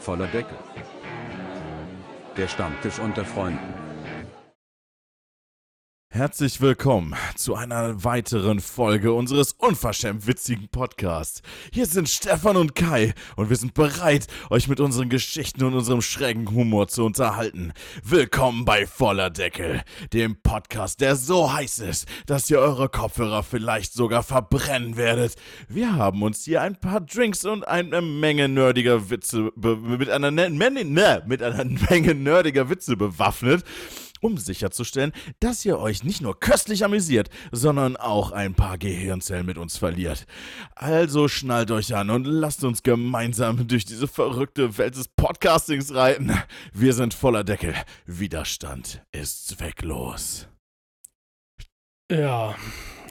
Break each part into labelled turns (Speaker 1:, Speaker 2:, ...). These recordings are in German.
Speaker 1: Voller Deckel. Der Stammtisch unter Freunden.
Speaker 2: Herzlich willkommen zu einer weiteren Folge unseres unverschämt witzigen Podcasts. Hier sind Stefan und Kai und wir sind bereit, euch mit unseren Geschichten und unserem schrägen Humor zu unterhalten. Willkommen bei Voller Deckel, dem Podcast, der so heiß ist, dass ihr eure Kopfhörer vielleicht sogar verbrennen werdet. Wir haben uns hier ein paar Drinks und eine Menge nerdiger Witze mit einer, ne, ne, mit einer Menge nerdiger Witze bewaffnet um sicherzustellen, dass ihr euch nicht nur köstlich amüsiert, sondern auch ein paar Gehirnzellen mit uns verliert. Also schnallt euch an und lasst uns gemeinsam durch diese verrückte Welt des Podcastings reiten. Wir sind voller Deckel. Widerstand ist zwecklos.
Speaker 3: Ja,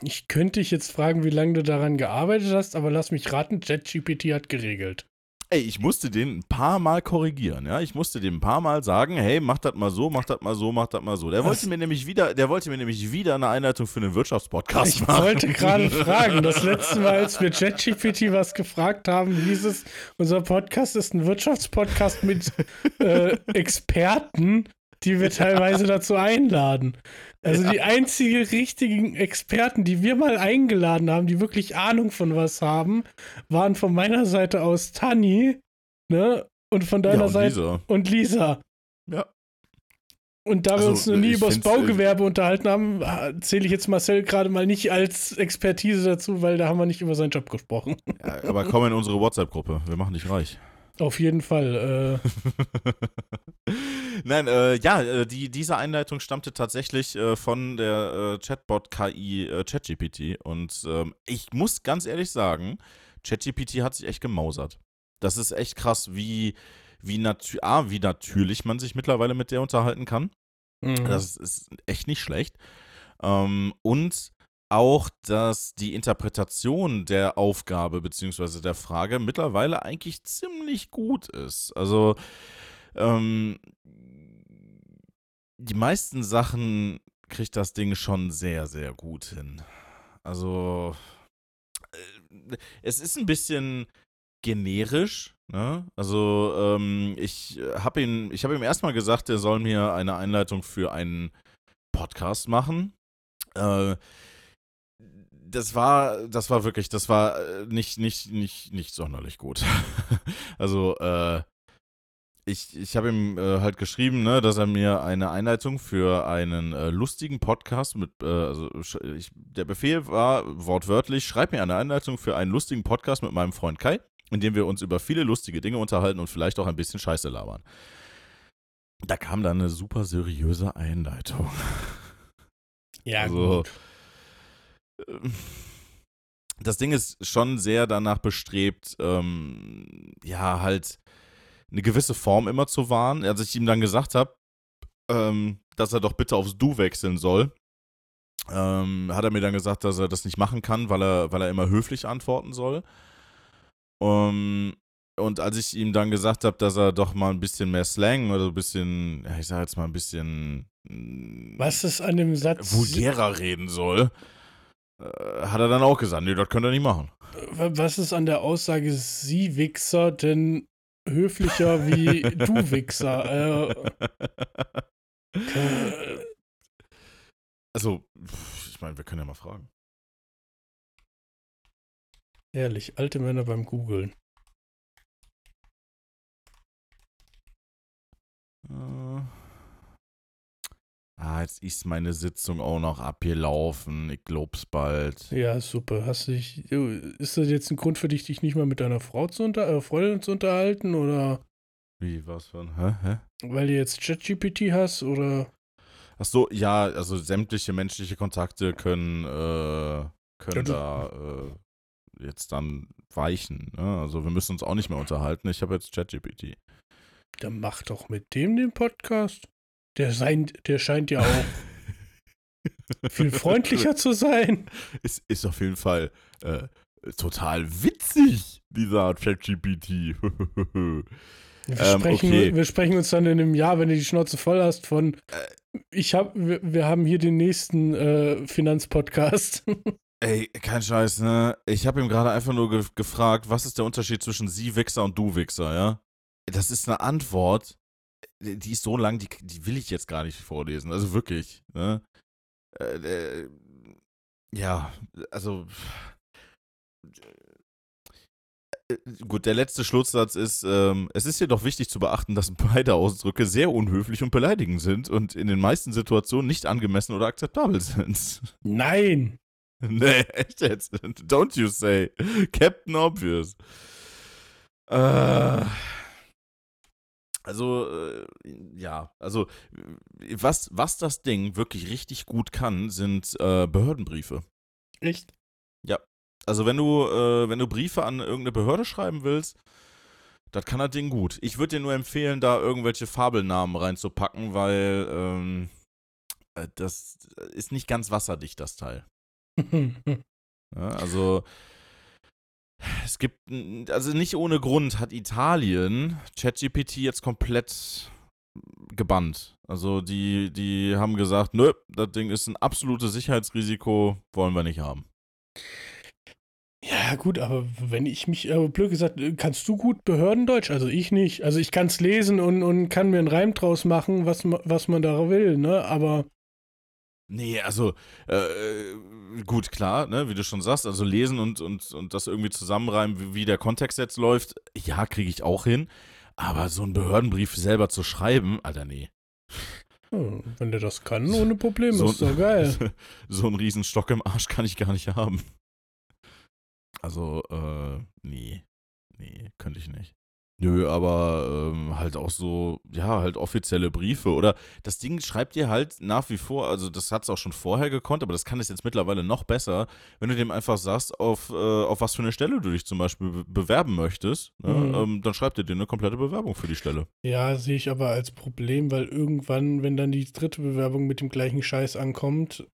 Speaker 3: ich könnte dich jetzt fragen, wie lange du daran gearbeitet hast, aber lass mich raten, ChatGPT hat geregelt.
Speaker 2: Ey, ich musste den ein paar Mal korrigieren, ja. Ich musste dem ein paar Mal sagen, hey, mach das mal so, mach das mal so, mach das mal so. Der wollte mir nämlich wieder, der wollte mir nämlich wieder eine Einleitung für einen Wirtschaftspodcast
Speaker 3: machen. Ich wollte gerade fragen, das letzte Mal, als wir ChatGPT was gefragt haben, hieß es, unser Podcast ist ein Wirtschaftspodcast mit äh, Experten, die wir teilweise dazu einladen. Also ja. die einzigen richtigen Experten, die wir mal eingeladen haben, die wirklich Ahnung von was haben, waren von meiner Seite aus Tani, ne? Und von deiner ja, und Seite Lisa. und Lisa.
Speaker 2: Ja.
Speaker 3: Und da also, wir uns noch nie über das Baugewerbe unterhalten haben, zähle ich jetzt Marcel gerade mal nicht als Expertise dazu, weil da haben wir nicht über seinen Job gesprochen.
Speaker 2: Ja, aber komm in unsere WhatsApp-Gruppe. Wir machen dich reich.
Speaker 3: Auf jeden Fall.
Speaker 2: Äh. Nein, äh, ja, äh, die, diese Einleitung stammte tatsächlich äh, von der äh, Chatbot-KI äh, ChatGPT. Und ähm, ich muss ganz ehrlich sagen, ChatGPT hat sich echt gemausert. Das ist echt krass, wie, wie, natu ah, wie natürlich man sich mittlerweile mit der unterhalten kann. Mhm. Das ist echt nicht schlecht. Ähm, und auch, dass die Interpretation der Aufgabe bzw. der Frage mittlerweile eigentlich ziemlich gut ist. Also, ähm, die meisten Sachen kriegt das Ding schon sehr, sehr gut hin. Also, äh, es ist ein bisschen generisch. Ne? Also, ähm, ich habe ihn, ich habe ihm erstmal gesagt, er soll mir eine Einleitung für einen Podcast machen. Äh, das war, das war wirklich, das war äh, nicht, nicht, nicht, nicht sonderlich gut. also, äh, ich, ich habe ihm äh, halt geschrieben, ne, dass er mir eine Einleitung für einen äh, lustigen Podcast mit, äh, also ich, der Befehl war wortwörtlich, schreib mir eine Einleitung für einen lustigen Podcast mit meinem Freund Kai, in dem wir uns über viele lustige Dinge unterhalten und vielleicht auch ein bisschen Scheiße labern. Da kam dann eine super seriöse Einleitung.
Speaker 3: Ja, also, gut
Speaker 2: das Ding ist schon sehr danach bestrebt, ähm, ja, halt eine gewisse Form immer zu wahren. Als ich ihm dann gesagt habe, ähm, dass er doch bitte aufs Du wechseln soll, ähm, hat er mir dann gesagt, dass er das nicht machen kann, weil er, weil er immer höflich antworten soll. Um, und als ich ihm dann gesagt habe, dass er doch mal ein bisschen mehr Slang oder ein bisschen, ja, ich sag jetzt mal ein bisschen.
Speaker 3: Was ist an dem Satz?
Speaker 2: Vulgärer reden soll. Äh, hat er dann auch gesagt, nee, das könnt ihr nicht machen.
Speaker 3: Was ist an der Aussage Sie Wichser denn höflicher wie du Wichser?
Speaker 2: Äh, also, ich meine, wir können ja mal fragen.
Speaker 3: Ehrlich, alte Männer beim Googlen.
Speaker 2: Äh. Ah, jetzt ist meine Sitzung auch noch abgelaufen. Ich glaub's bald.
Speaker 3: Ja, super. Hast dich, ist das jetzt ein Grund für dich, dich nicht mal mit deiner Frau zu unter, äh, Freundin zu unterhalten oder?
Speaker 2: Wie, was von? Hä? Hä?
Speaker 3: Weil du jetzt ChatGPT hast oder?
Speaker 2: Ach so, ja, also sämtliche menschliche Kontakte können, äh, können ja, da äh, jetzt dann weichen. Ne? Also wir müssen uns auch nicht mehr unterhalten. Ich habe jetzt ChatGPT.
Speaker 3: Dann mach doch mit dem den Podcast. Der, sein, der scheint ja auch viel freundlicher zu sein.
Speaker 2: Es ist auf jeden Fall äh, total witzig, dieser ChatGPT.
Speaker 3: wir, ähm, sprechen, okay. wir sprechen uns dann in einem Jahr, wenn du die Schnauze voll hast, von äh, ich hab, wir, wir haben hier den nächsten äh, Finanzpodcast.
Speaker 2: Ey, kein Scheiß, ne? Ich habe ihm gerade einfach nur ge gefragt, was ist der Unterschied zwischen Sie Wichser und Du Wichser, ja? das ist eine Antwort, die ist so lang, die, die will ich jetzt gar nicht vorlesen. Also wirklich. Ne? Äh, äh, ja, also. Äh, gut, der letzte Schlusssatz ist, ähm, es ist jedoch wichtig zu beachten, dass beide Ausdrücke sehr unhöflich und beleidigend sind und in den meisten Situationen nicht angemessen oder akzeptabel sind.
Speaker 3: Nein!
Speaker 2: nee, echt jetzt. Don't you say. Captain Obvious. Äh, also, äh, ja, also, was, was das Ding wirklich richtig gut kann, sind äh, Behördenbriefe.
Speaker 3: Echt?
Speaker 2: Ja. Also, wenn du, äh, wenn du Briefe an irgendeine Behörde schreiben willst, das kann das Ding gut. Ich würde dir nur empfehlen, da irgendwelche Fabelnamen reinzupacken, weil ähm, äh, das ist nicht ganz wasserdicht, das Teil. ja, also, es gibt, also nicht ohne Grund hat Italien ChatGPT jetzt komplett gebannt. Also die, die haben gesagt, nö, das Ding ist ein absolutes Sicherheitsrisiko, wollen wir nicht haben.
Speaker 3: Ja, gut, aber wenn ich mich, äh, blöd gesagt, kannst du gut Behördendeutsch? Also ich nicht. Also ich kann es lesen und, und kann mir einen Reim draus machen, was, was man da will, ne? Aber
Speaker 2: Nee, also äh, gut, klar, ne, wie du schon sagst, also lesen und, und, und das irgendwie zusammenreimen, wie, wie der Kontext jetzt läuft, ja, kriege ich auch hin. Aber so einen Behördenbrief selber zu schreiben, Alter, nee.
Speaker 3: Oh, wenn der das kann, ohne Probleme, so, ist doch geil.
Speaker 2: so einen Riesenstock im Arsch kann ich gar nicht haben. Also, äh, nee. Nee, könnte ich nicht. Nö, aber ähm, halt auch so, ja, halt offizielle Briefe. Oder das Ding schreibt dir halt nach wie vor, also das hat es auch schon vorher gekonnt, aber das kann es jetzt mittlerweile noch besser, wenn du dem einfach sagst, auf, äh, auf was für eine Stelle du dich zum Beispiel be bewerben möchtest, ne? mhm. ähm, dann schreibt er dir eine komplette Bewerbung für die Stelle.
Speaker 3: Ja, sehe ich aber als Problem, weil irgendwann, wenn dann die dritte Bewerbung mit dem gleichen Scheiß ankommt,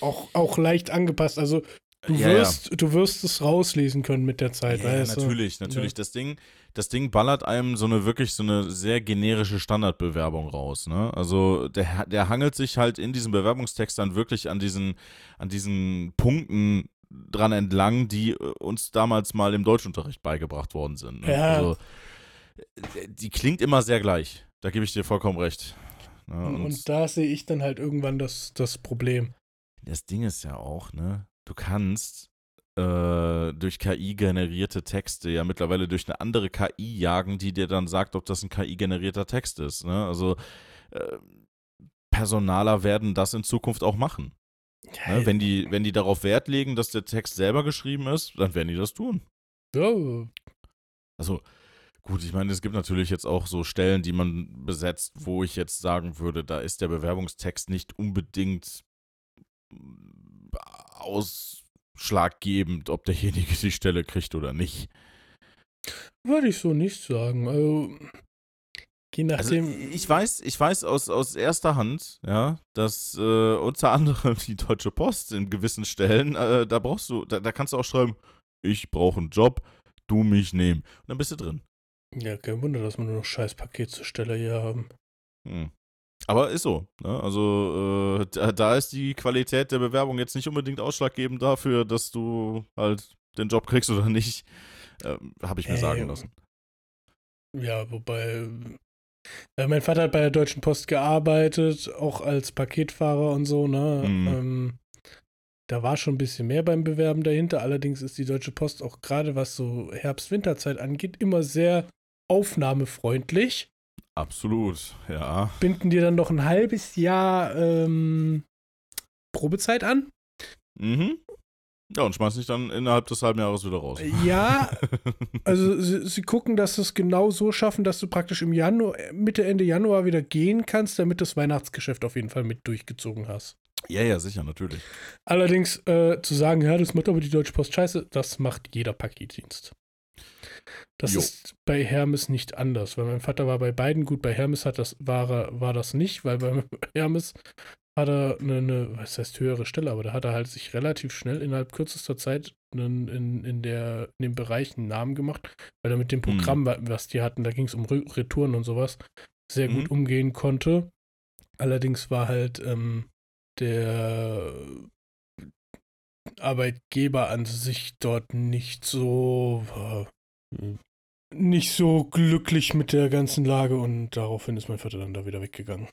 Speaker 3: auch, auch leicht angepasst. Also Du, ja, wirst, ja. du wirst es rauslesen können mit der Zeit.
Speaker 2: Ja, natürlich, du? natürlich. Das Ding, das Ding ballert einem so eine wirklich so eine sehr generische Standardbewerbung raus. Ne? Also der, der hangelt sich halt in diesem Bewerbungstext dann wirklich an diesen, an diesen Punkten dran entlang, die äh, uns damals mal im Deutschunterricht beigebracht worden sind. Ne?
Speaker 3: Ja.
Speaker 2: Also äh, die klingt immer sehr gleich. Da gebe ich dir vollkommen recht.
Speaker 3: Ne? Und, und da sehe ich dann halt irgendwann das, das Problem.
Speaker 2: Das Ding ist ja auch, ne? Du kannst äh, durch KI generierte Texte ja mittlerweile durch eine andere KI jagen, die dir dann sagt, ob das ein KI-generierter Text ist. Ne? Also äh, Personaler werden das in Zukunft auch machen. Ne? wenn, die, wenn die darauf Wert legen, dass der Text selber geschrieben ist, dann werden die das tun.
Speaker 3: Ja.
Speaker 2: Also, gut, ich meine, es gibt natürlich jetzt auch so Stellen, die man besetzt, wo ich jetzt sagen würde, da ist der Bewerbungstext nicht unbedingt ausschlaggebend, ob derjenige die Stelle kriegt oder nicht.
Speaker 3: Würde ich so nicht sagen. Also, je
Speaker 2: also, nachdem. Also ich weiß, ich weiß aus, aus erster Hand, ja, dass äh, unter anderem die Deutsche Post in gewissen Stellen, äh, da brauchst du, da, da kannst du auch schreiben, ich brauche einen Job, du mich nehmen. Und dann bist du drin.
Speaker 3: Ja, kein Wunder, dass wir nur noch scheiß Paketzusteller hier haben.
Speaker 2: Hm. Aber ist so. Ne? Also äh, da, da, ist die Qualität der Bewerbung jetzt nicht unbedingt ausschlaggebend dafür, dass du halt den Job kriegst oder nicht. Äh, Habe ich mir äh, sagen lassen.
Speaker 3: Ja, wobei äh, mein Vater hat bei der Deutschen Post gearbeitet, auch als Paketfahrer und so. Ne? Mhm. Ähm, da war schon ein bisschen mehr beim Bewerben dahinter. Allerdings ist die Deutsche Post auch gerade was so Herbst-Winterzeit angeht immer sehr aufnahmefreundlich.
Speaker 2: Absolut, ja.
Speaker 3: Binden dir dann noch ein halbes Jahr ähm, Probezeit an.
Speaker 2: Mhm. Ja, und schmeißen dich dann innerhalb des halben Jahres wieder raus.
Speaker 3: Ja, also sie, sie, gucken, dass sie es genau so schaffen, dass du praktisch im Januar, Mitte, Ende Januar wieder gehen kannst, damit du das Weihnachtsgeschäft auf jeden Fall mit durchgezogen hast.
Speaker 2: Ja, ja, sicher, natürlich.
Speaker 3: Allerdings äh, zu sagen, ja, das macht aber die Deutsche Post scheiße, das macht jeder Paketdienst. Das jo. ist bei Hermes nicht anders, weil mein Vater war bei beiden gut. Bei Hermes hat das, war, war das nicht, weil bei Hermes hat er eine, eine, was heißt höhere Stelle, aber da hat er halt sich relativ schnell innerhalb kürzester Zeit einen, in, in, der, in dem Bereich einen Namen gemacht, weil er mit dem Programm, mhm. was die hatten, da ging es um Retouren und sowas, sehr mhm. gut umgehen konnte. Allerdings war halt ähm, der Arbeitgeber an sich dort nicht so, nicht so glücklich mit der ganzen Lage und daraufhin ist mein Vater dann da wieder weggegangen.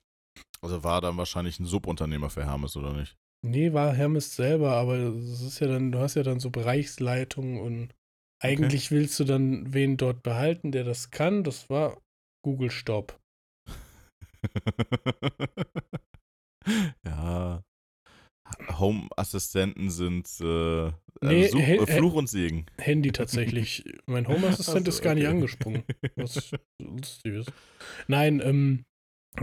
Speaker 2: Also war dann wahrscheinlich ein Subunternehmer für Hermes, oder nicht?
Speaker 3: Nee, war Hermes selber, aber es ist ja dann, du hast ja dann so Bereichsleitungen und eigentlich willst du dann wen dort behalten, der das kann. Das war Google Stop.
Speaker 2: ja. Home-Assistenten sind äh,
Speaker 3: Nee,
Speaker 2: Such, äh, Fluch und Segen.
Speaker 3: Handy tatsächlich. mein Home-Assistent
Speaker 2: so,
Speaker 3: ist gar nicht
Speaker 2: okay.
Speaker 3: angesprungen. Was lustig ist. Nein, ähm,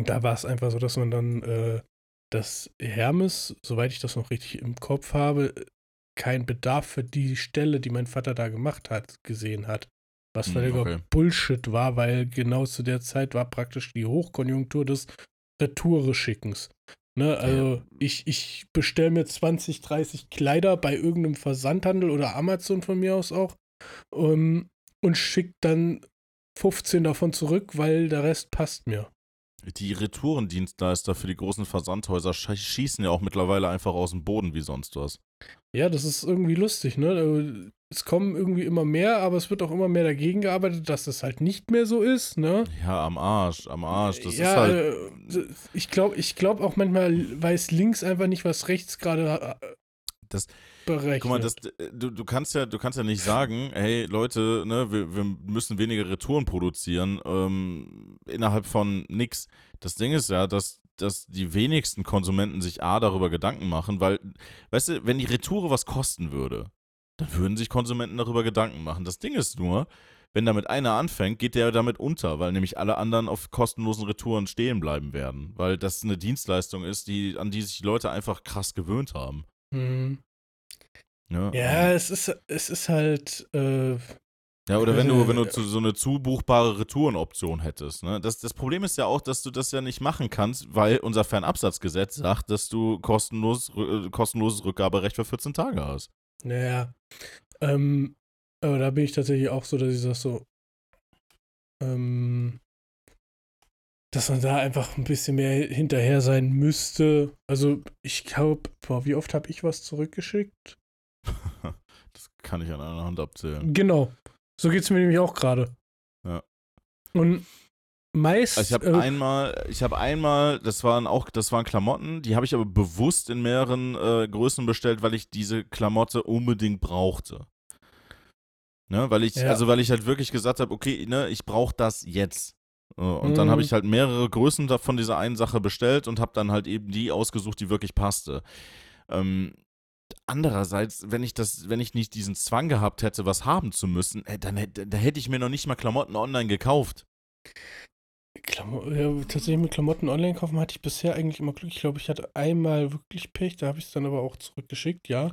Speaker 3: da war es einfach so, dass man dann äh, das Hermes, soweit ich das noch richtig im Kopf habe, keinen Bedarf für die Stelle, die mein Vater da gemacht hat, gesehen hat. Was
Speaker 2: Hm,
Speaker 3: völliger
Speaker 2: okay.
Speaker 3: Bullshit war, weil genau zu der Zeit war praktisch die Hochkonjunktur des Retoure-Schickens. Ne, also ich, ich bestelle mir 20, 30 Kleider bei irgendeinem Versandhandel oder Amazon von mir aus auch ähm, und schicke dann 15 davon zurück, weil der Rest passt mir.
Speaker 2: Die Retourendienstleister für die großen Versandhäuser sch- schießen ja auch mittlerweile einfach aus dem Boden wie sonst was.
Speaker 3: Ja, das ist irgendwie lustig, ne? Also, Es kommen irgendwie immer mehr, aber es wird auch immer mehr dagegen gearbeitet, dass das halt nicht mehr so ist, ne?
Speaker 2: Ja, am Arsch, am Arsch. Das
Speaker 3: ja,
Speaker 2: ist halt.
Speaker 3: äh, ich glaube ich glaub auch manchmal weiß links einfach nicht, was rechts gerade äh,
Speaker 2: Das-
Speaker 3: berechnet.
Speaker 2: Guck mal, das, du, du kannst ja, du kannst ja nicht sagen, hey Leute, ne, wir, wir müssen weniger Retouren produzieren ähm, innerhalb von nix. Das Ding ist ja, dass, dass die wenigsten Konsumenten sich A darüber Gedanken machen, weil, weißt du, wenn die Retoure was kosten würde, dann würden sich Konsumenten darüber Gedanken machen. Das Ding ist nur, wenn damit einer anfängt, geht der damit unter, weil nämlich alle anderen auf kostenlosen Retouren stehen bleiben werden, weil das eine Dienstleistung ist, die, an die sich die Leute einfach krass gewöhnt haben.
Speaker 3: Hm.
Speaker 2: Ne?
Speaker 3: Ja, es ist, es ist halt, äh,
Speaker 2: Ja, oder wenn du, wenn du
Speaker 3: Äh,
Speaker 2: zu, so eine zubuchbare Retourenoption hättest. Ne? Das, das Problem ist ja auch, dass du das ja nicht machen kannst, weil unser Fernabsatzgesetz sagt, dass du kostenlos, äh, kostenloses Rückgaberecht für 14 Tage hast.
Speaker 3: naja, ähm, aber da bin ich tatsächlich auch so, dass ich sag so, ähm, dass man da einfach ein bisschen mehr hinterher sein müsste. Also ich glaube, wie oft habe ich was zurückgeschickt?
Speaker 2: Das kann ich an einer Hand abzählen.
Speaker 3: Genau. So geht es mir nämlich auch gerade.
Speaker 2: Ja.
Speaker 3: Und meist.
Speaker 2: Also ich habe
Speaker 3: äh,
Speaker 2: einmal, ich habe einmal, das waren auch, das waren Klamotten, die habe ich aber bewusst in mehreren äh, Größen bestellt, weil ich diese Klamotte unbedingt brauchte. Ne, weil ich,
Speaker 3: Ja.
Speaker 2: also weil ich halt wirklich gesagt habe, okay, ne, ich brauche das jetzt. Und dann
Speaker 3: Mhm.
Speaker 2: habe ich halt mehrere Größen von dieser einen Sache bestellt und habe dann halt eben die ausgesucht, die wirklich passte. Ähm, andererseits, wenn ich das, wenn ich nicht diesen Zwang gehabt hätte, was haben zu müssen, äh, dann hätte, da hätte ich mir noch nicht mal Klamotten online gekauft.
Speaker 3: Klamo ja, tatsächlich mit Klamotten online kaufen hatte ich bisher eigentlich immer Glück. Ich glaube, ich hatte einmal wirklich Pech, da habe ich es dann aber auch zurückgeschickt, ja.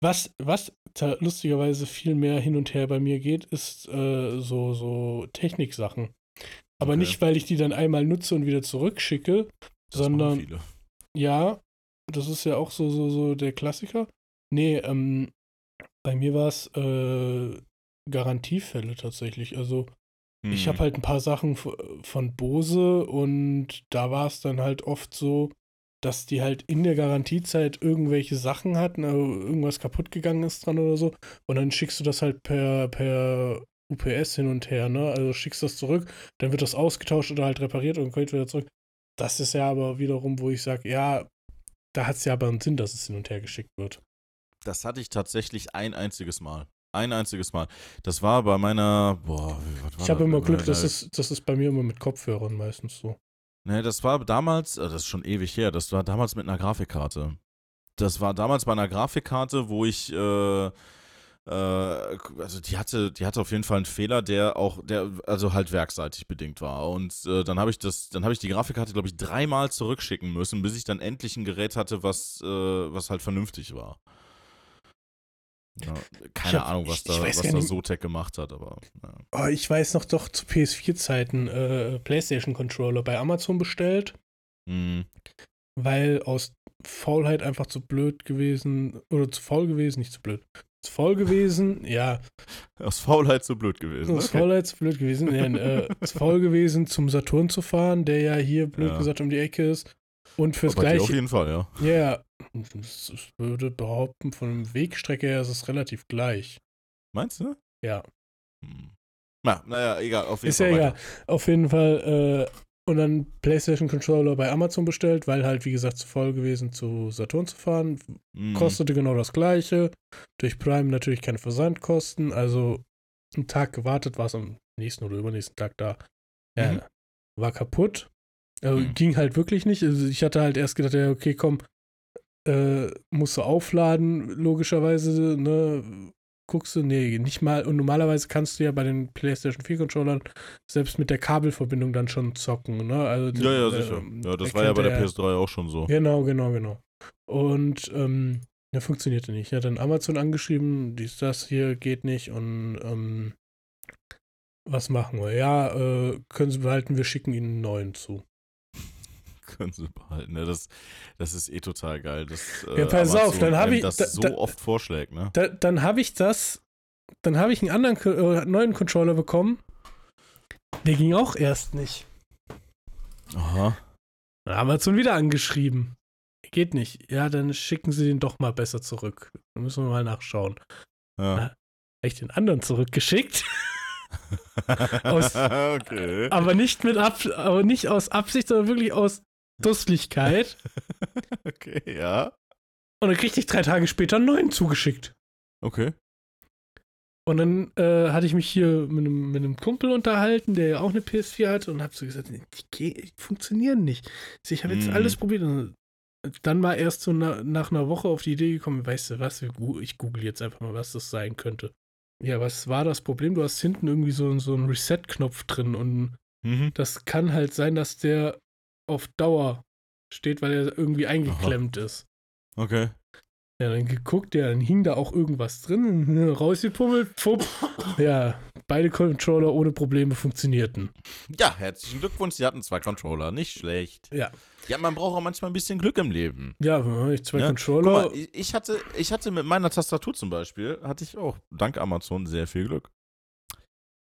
Speaker 3: Was, was lustigerweise viel mehr hin und her bei mir geht, ist äh, so, so Techniksachen. Aber
Speaker 2: Okay.
Speaker 3: nicht, weil ich die dann einmal nutze und wieder zurückschicke,
Speaker 2: Das
Speaker 3: sondern
Speaker 2: viele.
Speaker 3: ja, das ist ja auch so, so, so der Klassiker. Nee, ähm, bei mir war es äh, Garantiefälle tatsächlich. Also ich
Speaker 2: Mhm.
Speaker 3: habe halt ein paar Sachen von Bose und da war es dann halt oft so, dass die halt in der Garantiezeit irgendwelche Sachen hatten, also irgendwas kaputt gegangen ist dran oder so. Und dann schickst du das halt per, per UPS hin und her, ne? Also schickst das zurück, dann wird das ausgetauscht oder halt repariert und kommt wieder zurück. Das ist ja aber wiederum, wo ich sage, ja, da hat es ja aber einen Sinn, dass es hin und her geschickt wird.
Speaker 2: Das hatte ich tatsächlich ein einziges Mal. Ein einziges Mal. Das war bei meiner. Boah, wie- was war
Speaker 3: Ich habe immer Glück, das ist, das ist bei mir immer mit Kopfhörern meistens so.
Speaker 2: Ne, das war damals, äh, das ist schon ewig her, das war damals mit einer Grafikkarte. Das war damals bei einer Grafikkarte, wo ich, äh, also die hatte, die hatte auf jeden Fall einen Fehler, der auch, der, also halt werkseitig bedingt war. Und äh, dann habe ich das, dann habe ich die Grafikkarte, glaube ich, dreimal zurückschicken müssen, bis ich dann endlich ein Gerät hatte, was, äh, was halt vernünftig war. Ja, keine
Speaker 3: hab-
Speaker 2: Ahnung, was
Speaker 3: ich-
Speaker 2: da,
Speaker 3: ich
Speaker 2: was da Zotac gemacht hat, aber ja.
Speaker 3: Oh, ich weiß noch doch zu PS4-Zeiten äh, PlayStation-Controller bei Amazon bestellt,
Speaker 2: Mhm.
Speaker 3: weil aus Faulheit einfach zu blöd gewesen oder zu faul gewesen, nicht zu blöd. Zu faul gewesen, ja,
Speaker 2: Aus Faulheit so blöd gewesen.
Speaker 3: aus
Speaker 2: Okay.
Speaker 3: Faulheit zu blöd gewesen, ja, äh, zu faul gewesen, zum Saturn zu fahren, der ja hier blöd
Speaker 2: Ja.
Speaker 3: gesagt um die Ecke ist. Und fürs
Speaker 2: Bei dir auf
Speaker 3: gleiche,
Speaker 2: jeden Fall, ja.
Speaker 3: ja, ich würde behaupten, von der Wegstrecke her ist es relativ gleich.
Speaker 2: Meinst du?
Speaker 3: Ja.
Speaker 2: Hm. Na, naja, egal, auf jeden
Speaker 3: Ist
Speaker 2: Fall.
Speaker 3: ja egal. Auf jeden Fall, äh, und dann PlayStation Controller bei Amazon bestellt, weil halt, wie gesagt, zu voll gewesen, zu Saturn zu fahren.
Speaker 2: Mhm.
Speaker 3: Kostete genau das gleiche. Durch Prime natürlich keine Versandkosten. Also einen Tag gewartet, war es am nächsten oder übernächsten Tag da. Ja,
Speaker 2: Mhm.
Speaker 3: war kaputt. Also,
Speaker 2: Mhm.
Speaker 3: Ging halt wirklich nicht. Also ich hatte halt erst gedacht, ja, okay, komm, äh, musst du aufladen, logischerweise, ne? Guckst du, nee, nicht mal. Und normalerweise kannst du ja bei den PlayStation 4 Controllern selbst mit der Kabelverbindung dann schon zocken, ne? Also,
Speaker 2: Ja, ja, sicher. Ja, das war ja bei der
Speaker 3: er-
Speaker 2: PS3 auch schon so.
Speaker 3: Genau, genau, genau. Und ähm, ja, funktionierte nicht. Er hat dann Amazon angeschrieben, dies, das hier geht nicht und ähm, was machen wir? Ja, äh, können Sie behalten, wir schicken Ihnen einen neuen zu.
Speaker 2: Können sie behalten. Ja, das, das ist eh total geil. Das, äh,
Speaker 3: Ja, pass auf, dann hab
Speaker 2: einem
Speaker 3: ich-
Speaker 2: das
Speaker 3: da-
Speaker 2: so
Speaker 3: da-
Speaker 2: oft vorschlägt, ne?
Speaker 3: Da, dann habe ich das, dann habe ich einen anderen äh, neuen Controller bekommen. Der ging auch erst nicht.
Speaker 2: Aha.
Speaker 3: Dann haben wir Amazon wieder angeschrieben. Geht nicht. Ja, dann schicken Sie den doch mal besser zurück. Dann müssen wir mal nachschauen.
Speaker 2: Ja.
Speaker 3: Habe ich den anderen zurückgeschickt. Aus-
Speaker 2: okay.
Speaker 3: aber nicht mit Ab aber nicht aus Absicht, sondern wirklich aus Dusslichkeit.
Speaker 2: Okay, ja.
Speaker 3: Und dann kriegte ich drei Tage später einen neuen zugeschickt.
Speaker 2: Okay.
Speaker 3: Und dann äh, hatte ich mich hier mit einem, mit einem Kumpel unterhalten, der ja auch eine PS4 hat und hab so gesagt, die, die funktionieren nicht. Also Ich habe jetzt
Speaker 2: Mhm.
Speaker 3: alles probiert. Und dann war erst so na, nach einer Woche auf die Idee gekommen, weißt du was, ich google jetzt einfach mal, was das sein könnte. Ja, was war das Problem? Du hast hinten irgendwie so, so einen Reset-Knopf drin und
Speaker 2: Mhm.
Speaker 3: das kann halt sein, dass der auf Dauer steht, weil er irgendwie eingeklemmt ist.
Speaker 2: Okay.
Speaker 3: Ja, dann geguckt, ja, dann hing da auch irgendwas drin, rausgepummelt, pfupp. Ja, beide Controller ohne Probleme funktionierten.
Speaker 2: Ja, herzlichen Glückwunsch. Sie hatten zwei Controller. Nicht schlecht.
Speaker 3: Ja.
Speaker 2: Ja, man braucht auch manchmal ein bisschen Glück im Leben.
Speaker 3: Ja, ich zwei
Speaker 2: Ja,
Speaker 3: Controller.
Speaker 2: Guck mal, ich hatte, ich hatte mit meiner Tastatur zum Beispiel, hatte ich auch dank Amazon sehr viel Glück.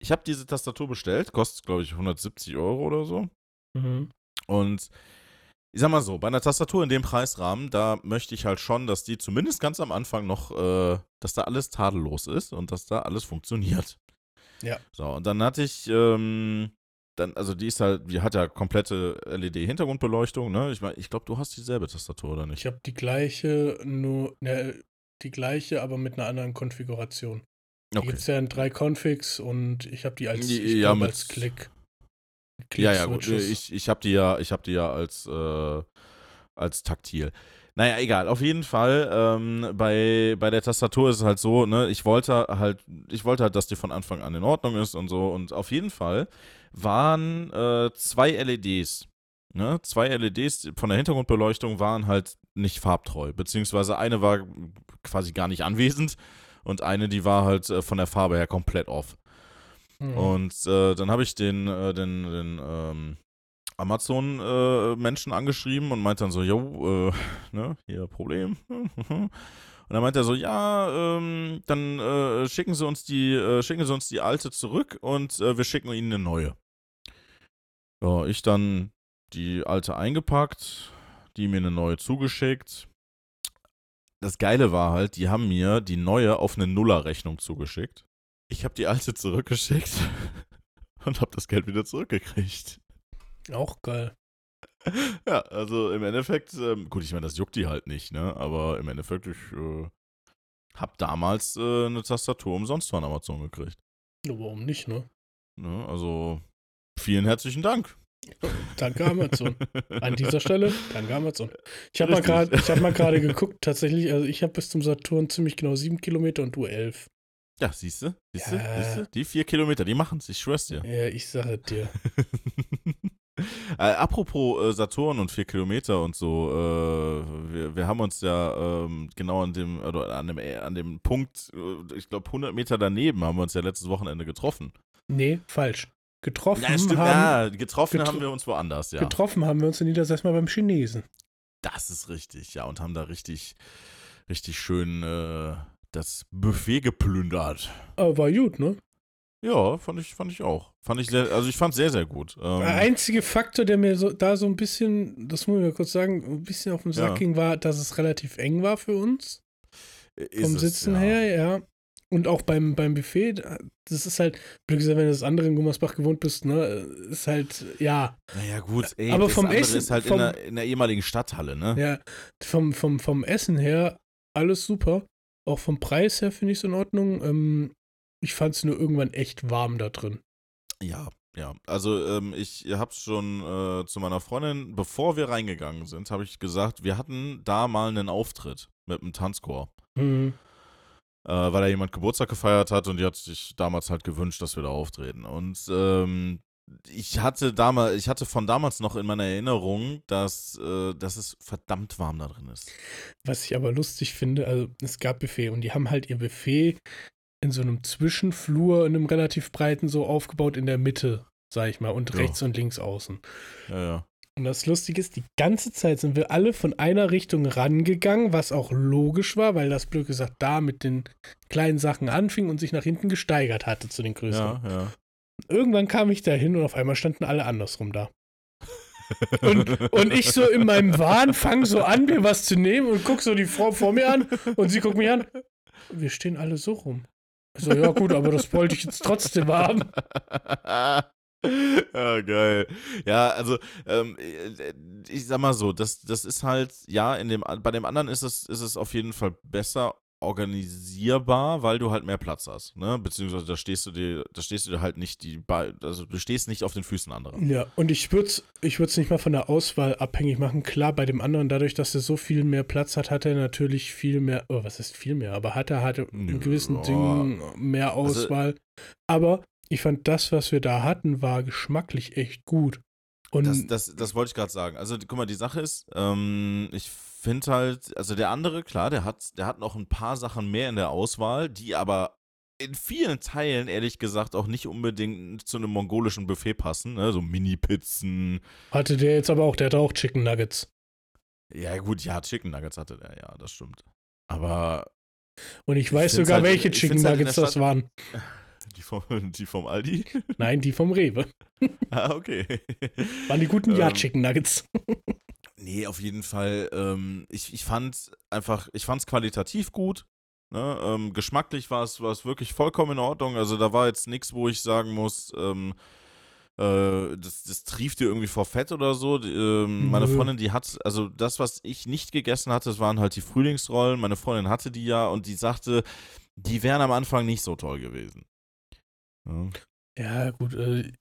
Speaker 2: Ich habe diese Tastatur bestellt, kostet glaube ich 170 Euro oder so.
Speaker 3: Mhm.
Speaker 2: Und ich sag mal so, bei einer Tastatur in dem Preisrahmen, da möchte ich halt schon, dass die zumindest ganz am Anfang noch, äh, dass da alles tadellos ist und dass da alles funktioniert.
Speaker 3: Ja.
Speaker 2: So, und dann hatte ich, ähm, dann, also die ist halt, die hat ja komplette LED-Hintergrundbeleuchtung, ne? Ich meine, ich glaube, du hast dieselbe Tastatur, oder nicht?
Speaker 3: Ich habe die gleiche, nur, ne, die gleiche, aber mit einer anderen Konfiguration. Die
Speaker 2: okay.
Speaker 3: gibt es ja in drei Configs und ich habe die als,
Speaker 2: Die-
Speaker 3: ich
Speaker 2: ja,
Speaker 3: glaub,
Speaker 2: mit-
Speaker 3: als Klick.
Speaker 2: Ja, ja, gut. Ich, ich habe die ja, ich habe die ja als, äh, als taktil. Naja, egal. Auf jeden Fall, ähm, bei, bei der Tastatur ist es halt so, ne, ich wollte halt, ich wollte halt, dass die von Anfang an in Ordnung ist und so. Und auf jeden Fall waren äh, zwei LEDs. Ne? Zwei LEDs von der Hintergrundbeleuchtung waren halt nicht farbtreu. Beziehungsweise eine war quasi gar nicht anwesend und eine, die war halt äh, von der Farbe her komplett off.
Speaker 3: Mhm.
Speaker 2: Und äh, dann habe ich den, äh, den, den ähm, Amazon-Menschen angeschrieben und meinte dann so, yo, äh, ne, hier Problem. und dann meinte er so, ja, ähm, dann äh, schicken Sie uns die, äh, schicken Sie uns die alte zurück und äh, wir schicken Ihnen eine neue. Ja, ich dann die alte eingepackt, die mir eine neue zugeschickt. Das Geile war halt, die haben mir die neue auf eine Nullerrechnung zugeschickt. Ich habe die alte zurückgeschickt und habe das Geld wieder zurückgekriegt.
Speaker 3: Auch geil.
Speaker 2: Ja, also im Endeffekt, ähm, gut, ich meine, das juckt die halt nicht, ne? Aber im Endeffekt, ich äh, habe damals äh, eine Tastatur umsonst von Amazon gekriegt.
Speaker 3: Ja, warum nicht, ne?
Speaker 2: Ne? Also vielen herzlichen Dank.
Speaker 3: Danke Amazon. An dieser Stelle, danke Amazon. Ich habe mal gerade, mal gerade geguckt, tatsächlich, also ich habe bis zum Saturn ziemlich genau sieben Kilometer und du elf.
Speaker 2: Ja, siehst du? Siehst du?
Speaker 3: Ja.
Speaker 2: Siehst du? Die vier Kilometer, die machen's, ich schwör's dir.
Speaker 3: Ja, ich sage dir.
Speaker 2: äh, apropos äh, Saturn und vier Kilometer und so, äh, wir, wir haben uns ja ähm, genau an dem, oder an dem, äh, an dem Punkt, äh, ich glaube 100 Meter daneben haben wir uns ja letztes Wochenende getroffen.
Speaker 3: Nee, falsch. Getroffen
Speaker 2: Ja, stimmt,
Speaker 3: haben,
Speaker 2: ja, getroffen
Speaker 3: getro-
Speaker 2: haben wir uns woanders, ja.
Speaker 3: getroffen haben wir uns in Niedersachsen mal beim Chinesen.
Speaker 2: Das ist richtig, ja, und haben da richtig, richtig schön äh, das Buffet geplündert.
Speaker 3: Aber war gut, ne?
Speaker 2: Ja, fand ich, fand ich auch. Fand ich sehr, also ich fand sehr, sehr gut. Ähm,
Speaker 3: Der einzige Faktor, der mir so, da so ein bisschen, das muss ich mal kurz sagen, ein bisschen auf den Sack
Speaker 2: Ja.
Speaker 3: ging, war, dass es relativ eng war für uns.
Speaker 2: ist
Speaker 3: Vom
Speaker 2: es,
Speaker 3: Sitzen
Speaker 2: ja.
Speaker 3: her, ja. Und auch beim, beim Buffet, das ist halt, blöd gesagt, wenn du das andere in Gummersbach gewohnt bist, ne, ist halt, ja.
Speaker 2: Naja, gut, ey,
Speaker 3: Aber vom Essen-
Speaker 2: ist halt
Speaker 3: vom-
Speaker 2: in, der, in der ehemaligen Stadthalle, ne?
Speaker 3: Ja, vom, vom, vom Essen her alles super. Auch vom Preis her finde ich es in Ordnung. Ähm, ich fand es nur irgendwann echt warm da drin.
Speaker 2: Ja, ja. Also ähm, ich hab's schon äh, zu meiner Freundin, bevor wir reingegangen sind, habe ich gesagt, wir hatten da mal einen Auftritt mit einem Tanzchor.
Speaker 3: Mhm.
Speaker 2: Äh, weil da jemand Geburtstag gefeiert hat und die hat sich damals halt gewünscht, dass wir da auftreten. Und ähm, ich hatte damals, ich hatte von damals noch in meiner Erinnerung, dass, äh, dass es verdammt warm da drin ist.
Speaker 3: Was ich aber lustig finde, also es gab Buffet und die haben halt ihr Buffet in so einem Zwischenflur, in einem relativ breiten, so aufgebaut in der Mitte, sag ich mal, und
Speaker 2: Ja.
Speaker 3: rechts und links außen.
Speaker 2: Ja, ja.
Speaker 3: Und das Lustige ist, die ganze Zeit sind wir alle von einer Richtung rangegangen, was auch logisch war, weil das blöd gesagt da mit den kleinen Sachen anfing und sich nach hinten gesteigert hatte zu den größeren.
Speaker 2: Ja, ja.
Speaker 3: Irgendwann kam ich da hin und auf einmal standen alle andersrum da. Und, und ich so in meinem Wahn fange so an, mir was zu nehmen und guck so die Frau vor mir an und sie guckt mich an. Wir stehen alle so rum. So, ja gut, aber das wollte ich jetzt trotzdem haben.
Speaker 2: ja, geil. Ja, also ähm, äh, ich sag mal so, das, das ist halt, ja, in dem, bei dem anderen ist es, ist es auf jeden Fall besser organisierbar, weil du halt mehr Platz hast, ne? Beziehungsweise da stehst du dir, da stehst du dir halt nicht die, Be- also du stehst nicht auf den Füßen anderer.
Speaker 3: Ja, und ich würde es ich würd's nicht mal von der Auswahl abhängig machen. Klar, bei dem anderen, dadurch, dass er so viel mehr Platz hat, hat er natürlich viel mehr, oh, was ist viel mehr, aber hat er hatte in gewissen
Speaker 2: oh.
Speaker 3: Dingen mehr
Speaker 2: Also-
Speaker 3: Auswahl. aber ich fand, das, was wir da hatten, war geschmacklich echt gut. Und
Speaker 2: Das, das, das wollte ich gerade sagen. Also, guck mal, die Sache ist, ähm, ich finde halt, also der andere, klar, der hat, der hat noch ein paar Sachen mehr in der Auswahl, die aber in vielen Teilen, ehrlich gesagt, auch nicht unbedingt zu einem mongolischen Buffet passen, ne? So Mini-Pizzen.
Speaker 3: hatte der jetzt aber auch, der hatte auch Chicken Nuggets.
Speaker 2: Ja, gut, ja, Chicken Nuggets hatte der, ja, das stimmt. Aber
Speaker 3: Und ich
Speaker 2: Ich
Speaker 3: weiß
Speaker 2: find's
Speaker 3: sogar,
Speaker 2: halt-
Speaker 3: welche
Speaker 2: ich
Speaker 3: Chicken
Speaker 2: halt
Speaker 3: Nuggets
Speaker 2: der
Speaker 3: das waren.
Speaker 2: die vom, die vom Aldi?
Speaker 3: Nein, die vom Rewe.
Speaker 2: ah, okay.
Speaker 3: Waren die guten
Speaker 2: Ähm,
Speaker 3: Ja-Chicken Nuggets.
Speaker 2: Nee, auf jeden Fall. Ähm, ich, ich fand einfach, ich fand es qualitativ gut. Ne? Ähm, geschmacklich war es war es wirklich vollkommen in Ordnung. Also da war jetzt nichts, wo ich sagen muss, ähm, äh, das, das trieft dir irgendwie vor Fett oder so. Die, ähm, meine. Freundin, die hat, also das, was ich nicht gegessen hatte, das waren halt die Frühlingsrollen. Meine Freundin hatte die ja und die sagte, die wären am Anfang nicht so toll gewesen. Ja.
Speaker 3: Ja, gut. Äh,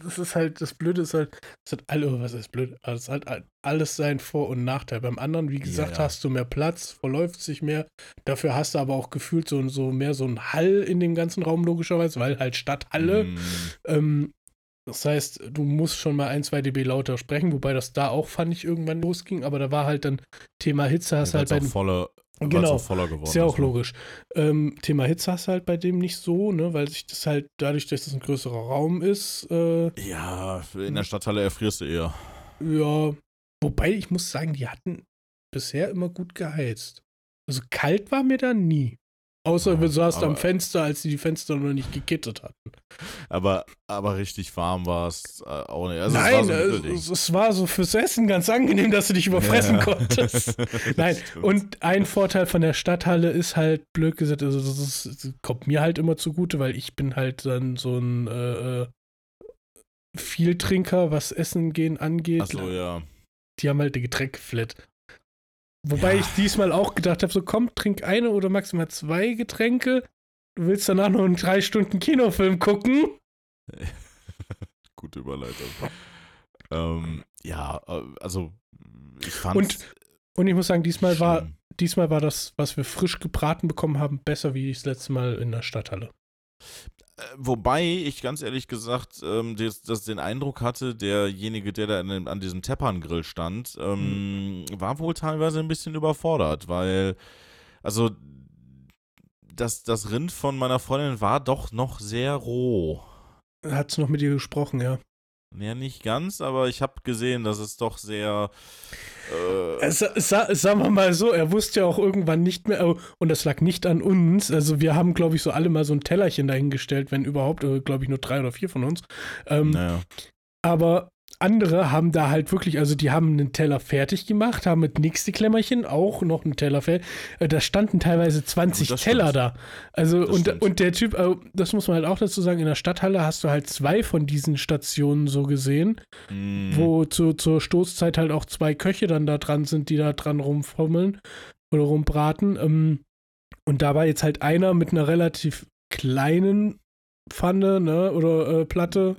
Speaker 3: das ist halt, das Blöde ist halt, das hat alle, was ist blöd? Also es hat halt alles sein Vor- und Nachteil. Beim anderen, wie gesagt,
Speaker 2: ja.
Speaker 3: hast du mehr Platz, verläuft sich mehr. Dafür hast du aber auch gefühlt so, so mehr so ein Hall in dem ganzen Raum, logischerweise, weil halt Stadthalle.
Speaker 2: Mm,
Speaker 3: Ähm, das heißt, du musst schon mal ein, zwei dB lauter sprechen, wobei das da auch, fand ich, irgendwann losging. Aber da war halt dann Thema Hitze, hast
Speaker 2: ja,
Speaker 3: halt bei
Speaker 2: weil's
Speaker 3: Genau.
Speaker 2: auch voller geworden
Speaker 3: ist ja auch
Speaker 2: ne?
Speaker 3: logisch. Ähm, Thema Hitze hast halt bei dem nicht so, ne, weil sich das halt dadurch, dass das ein größerer Raum ist, äh,
Speaker 2: Ja, in der Stadthalle erfrierst du eher.
Speaker 3: ja. Wobei ich muss sagen, die hatten bisher immer gut geheizt. Also kalt war mir da nie. Außer wir saßen am Fenster, als sie die Fenster noch nicht gekittet hatten.
Speaker 2: Aber, aber richtig warm war es äh, auch nicht. Also
Speaker 3: Nein,
Speaker 2: es war so ein
Speaker 3: es, es, war so fürs Essen ganz angenehm, dass du dich überfressen
Speaker 2: Ja.
Speaker 3: konntest. Nein, und ein Vorteil von der Stadthalle ist halt, blöd gesagt, also das, ist, das kommt mir halt immer zugute, weil ich bin halt dann so ein äh, äh, Vieltrinker, was Essen gehen angeht.
Speaker 2: Achso, ja.
Speaker 3: Die haben halt eine Getränkeflat. Wobei
Speaker 2: Ja.
Speaker 3: ich diesmal auch gedacht habe, so komm, trink eine oder maximal zwei Getränke. Du willst danach noch einen drei Stunden Kinofilm gucken?
Speaker 2: Gute Überleitung. ähm, ja, äh, also ich fand
Speaker 3: Und Und ich muss sagen, diesmal war, diesmal war das, was wir frisch gebraten bekommen haben, besser wie das letzte Mal in der Stadthalle.
Speaker 2: Äh, Wobei ich ganz ehrlich gesagt, ähm, das, das den Eindruck hatte, derjenige, der da an, dem- an diesem Teppangrill stand, ähm, war wohl teilweise ein bisschen überfordert, weil, also, das, das Rind von meiner Freundin war doch noch sehr roh.
Speaker 3: Hat's noch mit dir gesprochen, ja.
Speaker 2: Ja, nicht ganz, aber ich habe gesehen, dass es doch sehr. Äh,
Speaker 3: Äh, Sa sa sagen wir mal so, er wusste ja auch irgendwann nicht mehr, oh, und das lag nicht an uns. Also wir haben, glaube ich, so alle mal so ein Tellerchen dahingestellt, wenn überhaupt, glaube ich, nur drei oder vier von uns. Ähm,
Speaker 2: naja.
Speaker 3: Aber andere haben da halt wirklich, also die haben einen Teller fertig gemacht, haben mit nächste Klemmerchen auch noch einen Teller fertig. Äh, Da standen teilweise 20
Speaker 2: das
Speaker 3: Teller
Speaker 2: stimmt.
Speaker 3: da. Also
Speaker 2: Das
Speaker 3: und,
Speaker 2: stimmt.
Speaker 3: und der Typ, äh, das muss man halt auch dazu sagen, in der Stadthalle hast du halt zwei von diesen Stationen so gesehen,
Speaker 2: Mm,
Speaker 3: wo zu, zur Stoßzeit halt auch zwei Köche dann da dran sind, die da dran rumfummeln oder rumbraten. Ähm, und da war jetzt halt einer mit einer relativ kleinen Pfanne, ne, oder äh, Platte.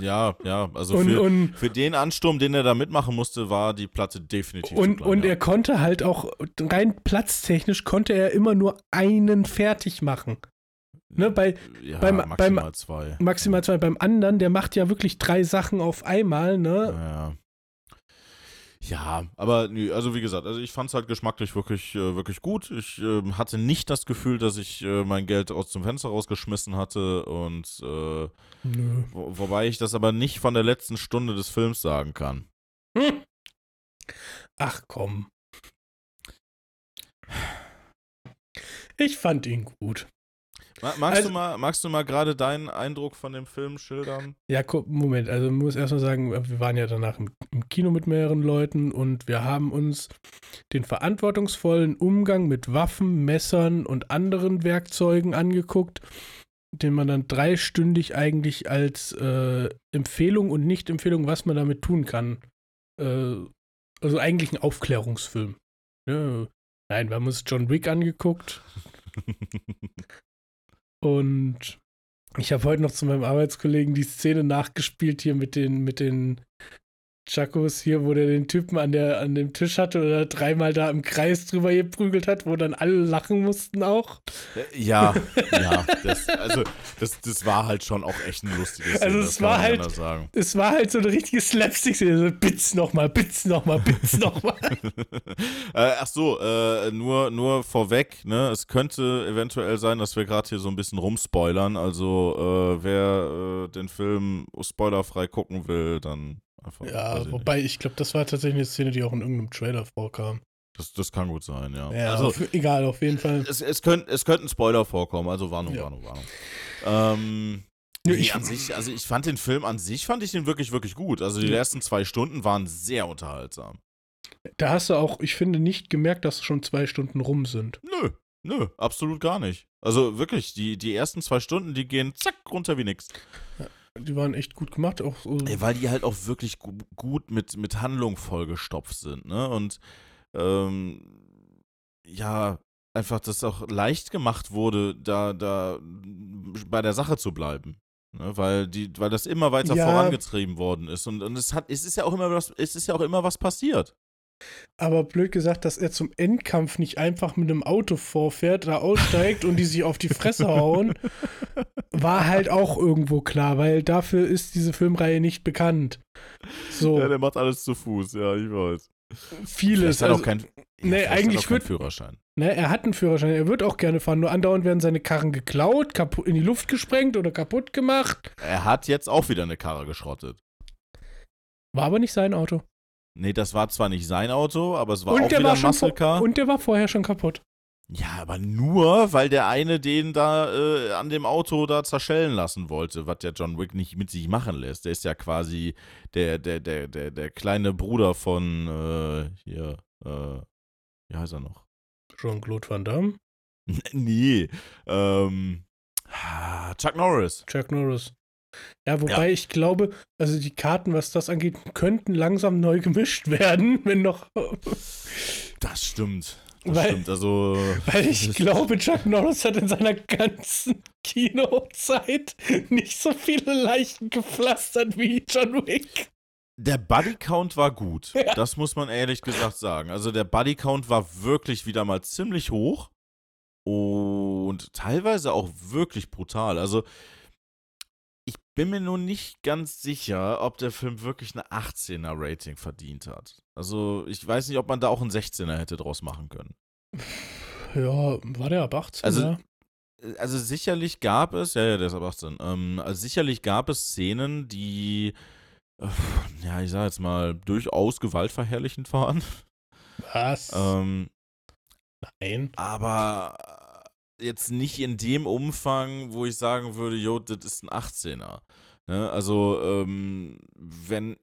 Speaker 2: Ja, ja, also
Speaker 3: und,
Speaker 2: für,
Speaker 3: und,
Speaker 2: für den Ansturm, den er da mitmachen musste, war die Platte definitiv
Speaker 3: und,
Speaker 2: klein,
Speaker 3: und
Speaker 2: ja.
Speaker 3: er konnte halt auch, rein platztechnisch konnte er immer nur einen fertig machen. Ne, bei
Speaker 2: ja,
Speaker 3: beim-
Speaker 2: maximal
Speaker 3: beim-
Speaker 2: zwei.
Speaker 3: maximal zwei. Beim anderen, der macht ja wirklich drei Sachen auf einmal, ne?
Speaker 2: Ja. Ja, aber nö, also wie gesagt, also ich fand es halt geschmacklich wirklich, äh, wirklich gut. Ich ähm, hatte nicht das Gefühl, dass ich äh, mein Geld aus dem Fenster rausgeschmissen hatte und äh, wo, wobei ich das aber nicht von der letzten Stunde des Films sagen kann.
Speaker 3: Hm. Ach komm. Ich fand ihn gut.
Speaker 2: Ma magst,
Speaker 3: Also-
Speaker 2: du mal, magst du mal gerade deinen Eindruck von dem Film schildern?
Speaker 3: Ja, guck, Moment, also man muss erstmal sagen, wir waren ja danach im, im Kino mit mehreren Leuten und wir haben uns den verantwortungsvollen Umgang mit Waffen, Messern und anderen Werkzeugen angeguckt, den man dann dreistündig eigentlich als äh, Empfehlung und Nicht-Empfehlung, was man damit tun kann. Äh, also eigentlich ein Aufklärungsfilm. Ja, nein, wir haben uns John Wick angeguckt, Und ich habe heute noch zu meinem Arbeitskollegen die Szene nachgespielt hier mit den, mit den Chakos hier, wo der den Typen an, der, an dem Tisch hatte oder dreimal da im Kreis drüber geprügelt hat, wo dann alle lachen mussten auch.
Speaker 2: Ja, ja, das, also das, das war halt schon auch echt ein lustiges Szene,
Speaker 3: Also es war halt-. Es war halt so eine richtige Slapstick-Szene, so Bitz nochmal, Bitz nochmal, Bitz nochmal.
Speaker 2: äh, ach so, äh, nur, nur vorweg, ne, es könnte eventuell sein, dass wir gerade hier so ein bisschen rumspoilern, also äh, wer äh, den Film spoilerfrei gucken will, dann einfach.
Speaker 3: Ja,
Speaker 2: ich
Speaker 3: wobei ich glaube, das war tatsächlich eine Szene, die auch in irgendeinem Trailer vorkam.
Speaker 2: Das, das kann gut sein, ja.
Speaker 3: Ja,
Speaker 2: also,
Speaker 3: auf, egal, auf jeden Fall.
Speaker 2: es, es, könnt, es könnten Spoiler vorkommen, also Warnung,
Speaker 3: Ja.
Speaker 2: Warnung, Warnung. Ähm, nee,
Speaker 3: ich-
Speaker 2: an sich, also ich fand den Film an sich, fand ich den wirklich, wirklich gut. Also die ersten zwei Stunden waren sehr unterhaltsam.
Speaker 3: Da hast du auch, ich finde, nicht gemerkt, dass schon zwei Stunden rum sind.
Speaker 2: Nö, nö, absolut gar nicht. Also wirklich, die, die ersten zwei Stunden, die gehen zack runter wie nix.
Speaker 3: Die waren echt gut gemacht. Auch so,
Speaker 2: Ey, weil die halt auch wirklich gu gut mit, mit Handlung vollgestopft sind, ne? Und ähm, ja, einfach, dass auch leicht gemacht wurde, da, da bei der Sache zu bleiben. Ne? Weil, die, weil das immer weiter
Speaker 3: Ja.
Speaker 2: vorangetrieben worden ist. Und, und es hat, es ist ja auch immer was, es ist ja auch immer was passiert.
Speaker 3: Aber blöd gesagt, dass er zum Endkampf nicht einfach mit einem Auto vorfährt, da aussteigt und die sich auf die Fresse hauen, war halt auch irgendwo klar, weil dafür ist diese Filmreihe nicht bekannt. So,
Speaker 2: der macht alles zu Fuß, ja, ich weiß.
Speaker 3: vieles.
Speaker 2: Hat er
Speaker 3: Also,
Speaker 2: auch kein,
Speaker 3: nee,
Speaker 2: hat
Speaker 3: eigentlich
Speaker 2: auch keinen
Speaker 3: wird-
Speaker 2: Führerschein.
Speaker 3: ne, er hat einen Führerschein, er wird auch gerne fahren, nur andauernd werden seine Karren geklaut, kapu- in die Luft gesprengt oder kaputt gemacht.
Speaker 2: Er hat jetzt auch wieder eine Karre geschrottet.
Speaker 3: War aber nicht sein Auto.
Speaker 2: Nee, das war zwar nicht sein Auto, aber es war
Speaker 3: und,
Speaker 2: auch
Speaker 3: der
Speaker 2: wieder
Speaker 3: war
Speaker 2: ein Muscle Car.
Speaker 3: und der war vorher schon kaputt.
Speaker 2: Ja, aber nur, weil der eine den da äh, an dem Auto da zerschellen lassen wollte, was der John Wick nicht mit sich machen lässt. Der ist ja quasi der, der, der, der, der kleine Bruder von äh, hier, äh, wie heißt er noch?
Speaker 3: Jean-Claude Van Damme,
Speaker 2: nee, ähm, ah, Chuck Norris.
Speaker 3: Chuck Norris. Ja, wobei ich glaube, also die Karten, was das angeht, könnten langsam neu gemischt werden, wenn noch.
Speaker 2: Das stimmt. Das
Speaker 3: Weil-
Speaker 2: stimmt, also.
Speaker 3: Weil ich glaube, Chuck Norris hat in seiner ganzen Kinozeit nicht so viele Leichen gepflastert wie John Wick.
Speaker 2: Der Bodycount war gut.
Speaker 3: Ja.
Speaker 2: Das muss man ehrlich gesagt sagen. Also der Bodycount war wirklich wieder mal ziemlich hoch und teilweise auch wirklich brutal. Also bin mir nur nicht ganz sicher, ob der Film wirklich eine 18er Rating verdient hat. Also ich weiß nicht, ob man da auch einen 16er hätte draus machen können.
Speaker 3: Ja, war der ab 18?
Speaker 2: Also-
Speaker 3: ja?
Speaker 2: Also sicherlich gab es, ja, ja, der ist ab 18, ähm, also sicherlich gab es Szenen, die, äh, ja, ich sag jetzt mal, durchaus gewaltverherrlichend waren.
Speaker 3: Was?
Speaker 2: Ähm,
Speaker 3: Nein.
Speaker 2: aber jetzt nicht in dem Umfang, wo ich sagen würde, jo, das ist ein 18er. Ne? Also, ähm, wenn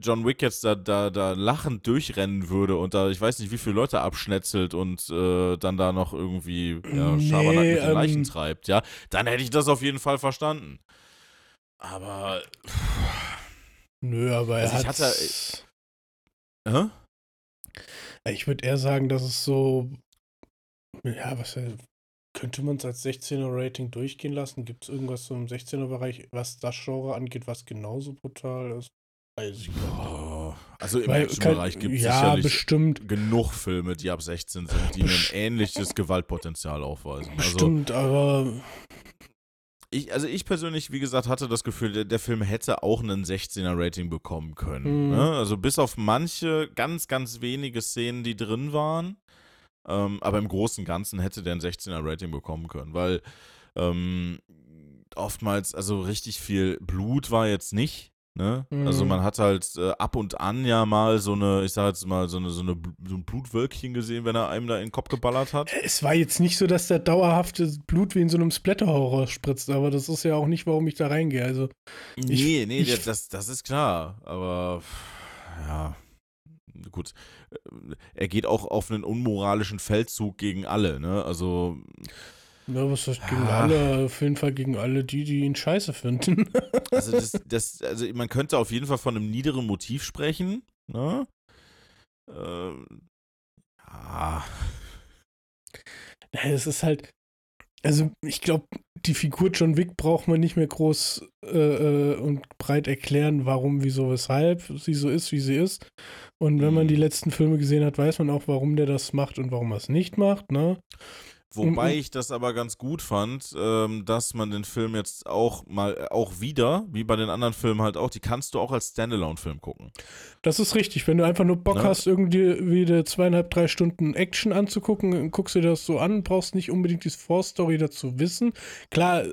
Speaker 2: John Wick jetzt da, da, da lachend durchrennen würde und da, ich weiß nicht, wie viele Leute abschnetzelt und äh, dann da noch irgendwie ja,
Speaker 3: Nee,
Speaker 2: Schabernack mit den
Speaker 3: ähm,
Speaker 2: Leichen treibt, ja, dann hätte ich das auf jeden Fall verstanden. Aber,
Speaker 3: Nö, aber er
Speaker 2: Also
Speaker 3: hat.
Speaker 2: hatte- hä?
Speaker 3: Ich würde eher sagen, dass es so. Ja, was äh, könnte man es als 16er-Rating durchgehen lassen? Gibt es irgendwas so im 16er-Bereich, was das Genre angeht, was genauso brutal ist? Weiß ich.
Speaker 2: Oh, also im Actionbereich gibt es
Speaker 3: ja,
Speaker 2: sicherlich
Speaker 3: bestimmt.
Speaker 2: genug Filme, die ab 16 sind, die ein ähnliches Gewaltpotenzial aufweisen. Also,
Speaker 3: Bestimmt, aber
Speaker 2: ich, also ich persönlich, wie gesagt, hatte das Gefühl, der, der Film hätte auch einen 16er-Rating bekommen können.
Speaker 3: Mhm.
Speaker 2: Ne? Also bis auf manche ganz, ganz wenige Szenen, die drin waren. Ähm, aber im Großen und Ganzen hätte der ein 16er-Rating bekommen können, weil ähm, oftmals, also richtig viel Blut war jetzt nicht. Ne? Also
Speaker 3: Mhm.
Speaker 2: man hat halt äh, ab und an ja mal so eine, ich sag jetzt mal, so, eine, so, eine, so ein Blutwölkchen gesehen, wenn er einem da in den Kopf geballert hat.
Speaker 3: es war jetzt nicht so, dass der dauerhafte Blut wie in so einem Splatter-Horror spritzt, aber das ist ja auch nicht, warum ich da reingehe. Also,
Speaker 2: Nee, nee,
Speaker 3: ich-
Speaker 2: das, das ist klar. Aber ja, gut. Äh, Er geht auch auf einen unmoralischen Feldzug gegen alle, ne? Also,
Speaker 3: ja, was heißt gegen
Speaker 2: Ja.
Speaker 3: alle? Auf jeden Fall gegen alle, die, die ihn scheiße finden.
Speaker 2: also, das, das, also man könnte auf jeden Fall von einem niederen Motiv sprechen, ne? Ähm. Ja,
Speaker 3: Es ist halt, also ich glaube, die Figur John Wick braucht man nicht mehr groß äh, äh, und breit erklären, warum, wieso, weshalb sie so ist, wie sie ist. Und wenn man
Speaker 2: Mhm.
Speaker 3: die letzten Filme gesehen hat, weiß man auch, warum der das macht und warum er es nicht macht, ne?
Speaker 2: Wobei
Speaker 3: Mhm.
Speaker 2: ich das aber ganz gut fand, ähm, dass man den Film jetzt auch mal, auch wieder, wie bei den anderen Filmen halt auch, die kannst du auch als Standalone-Film gucken.
Speaker 3: Das ist richtig. Wenn du einfach nur Bock
Speaker 2: Ne?
Speaker 3: hast, irgendwie wieder zweieinhalb, drei Stunden Action anzugucken, guckst du dir das so an, brauchst nicht unbedingt die Vorstory dazu wissen. Klar,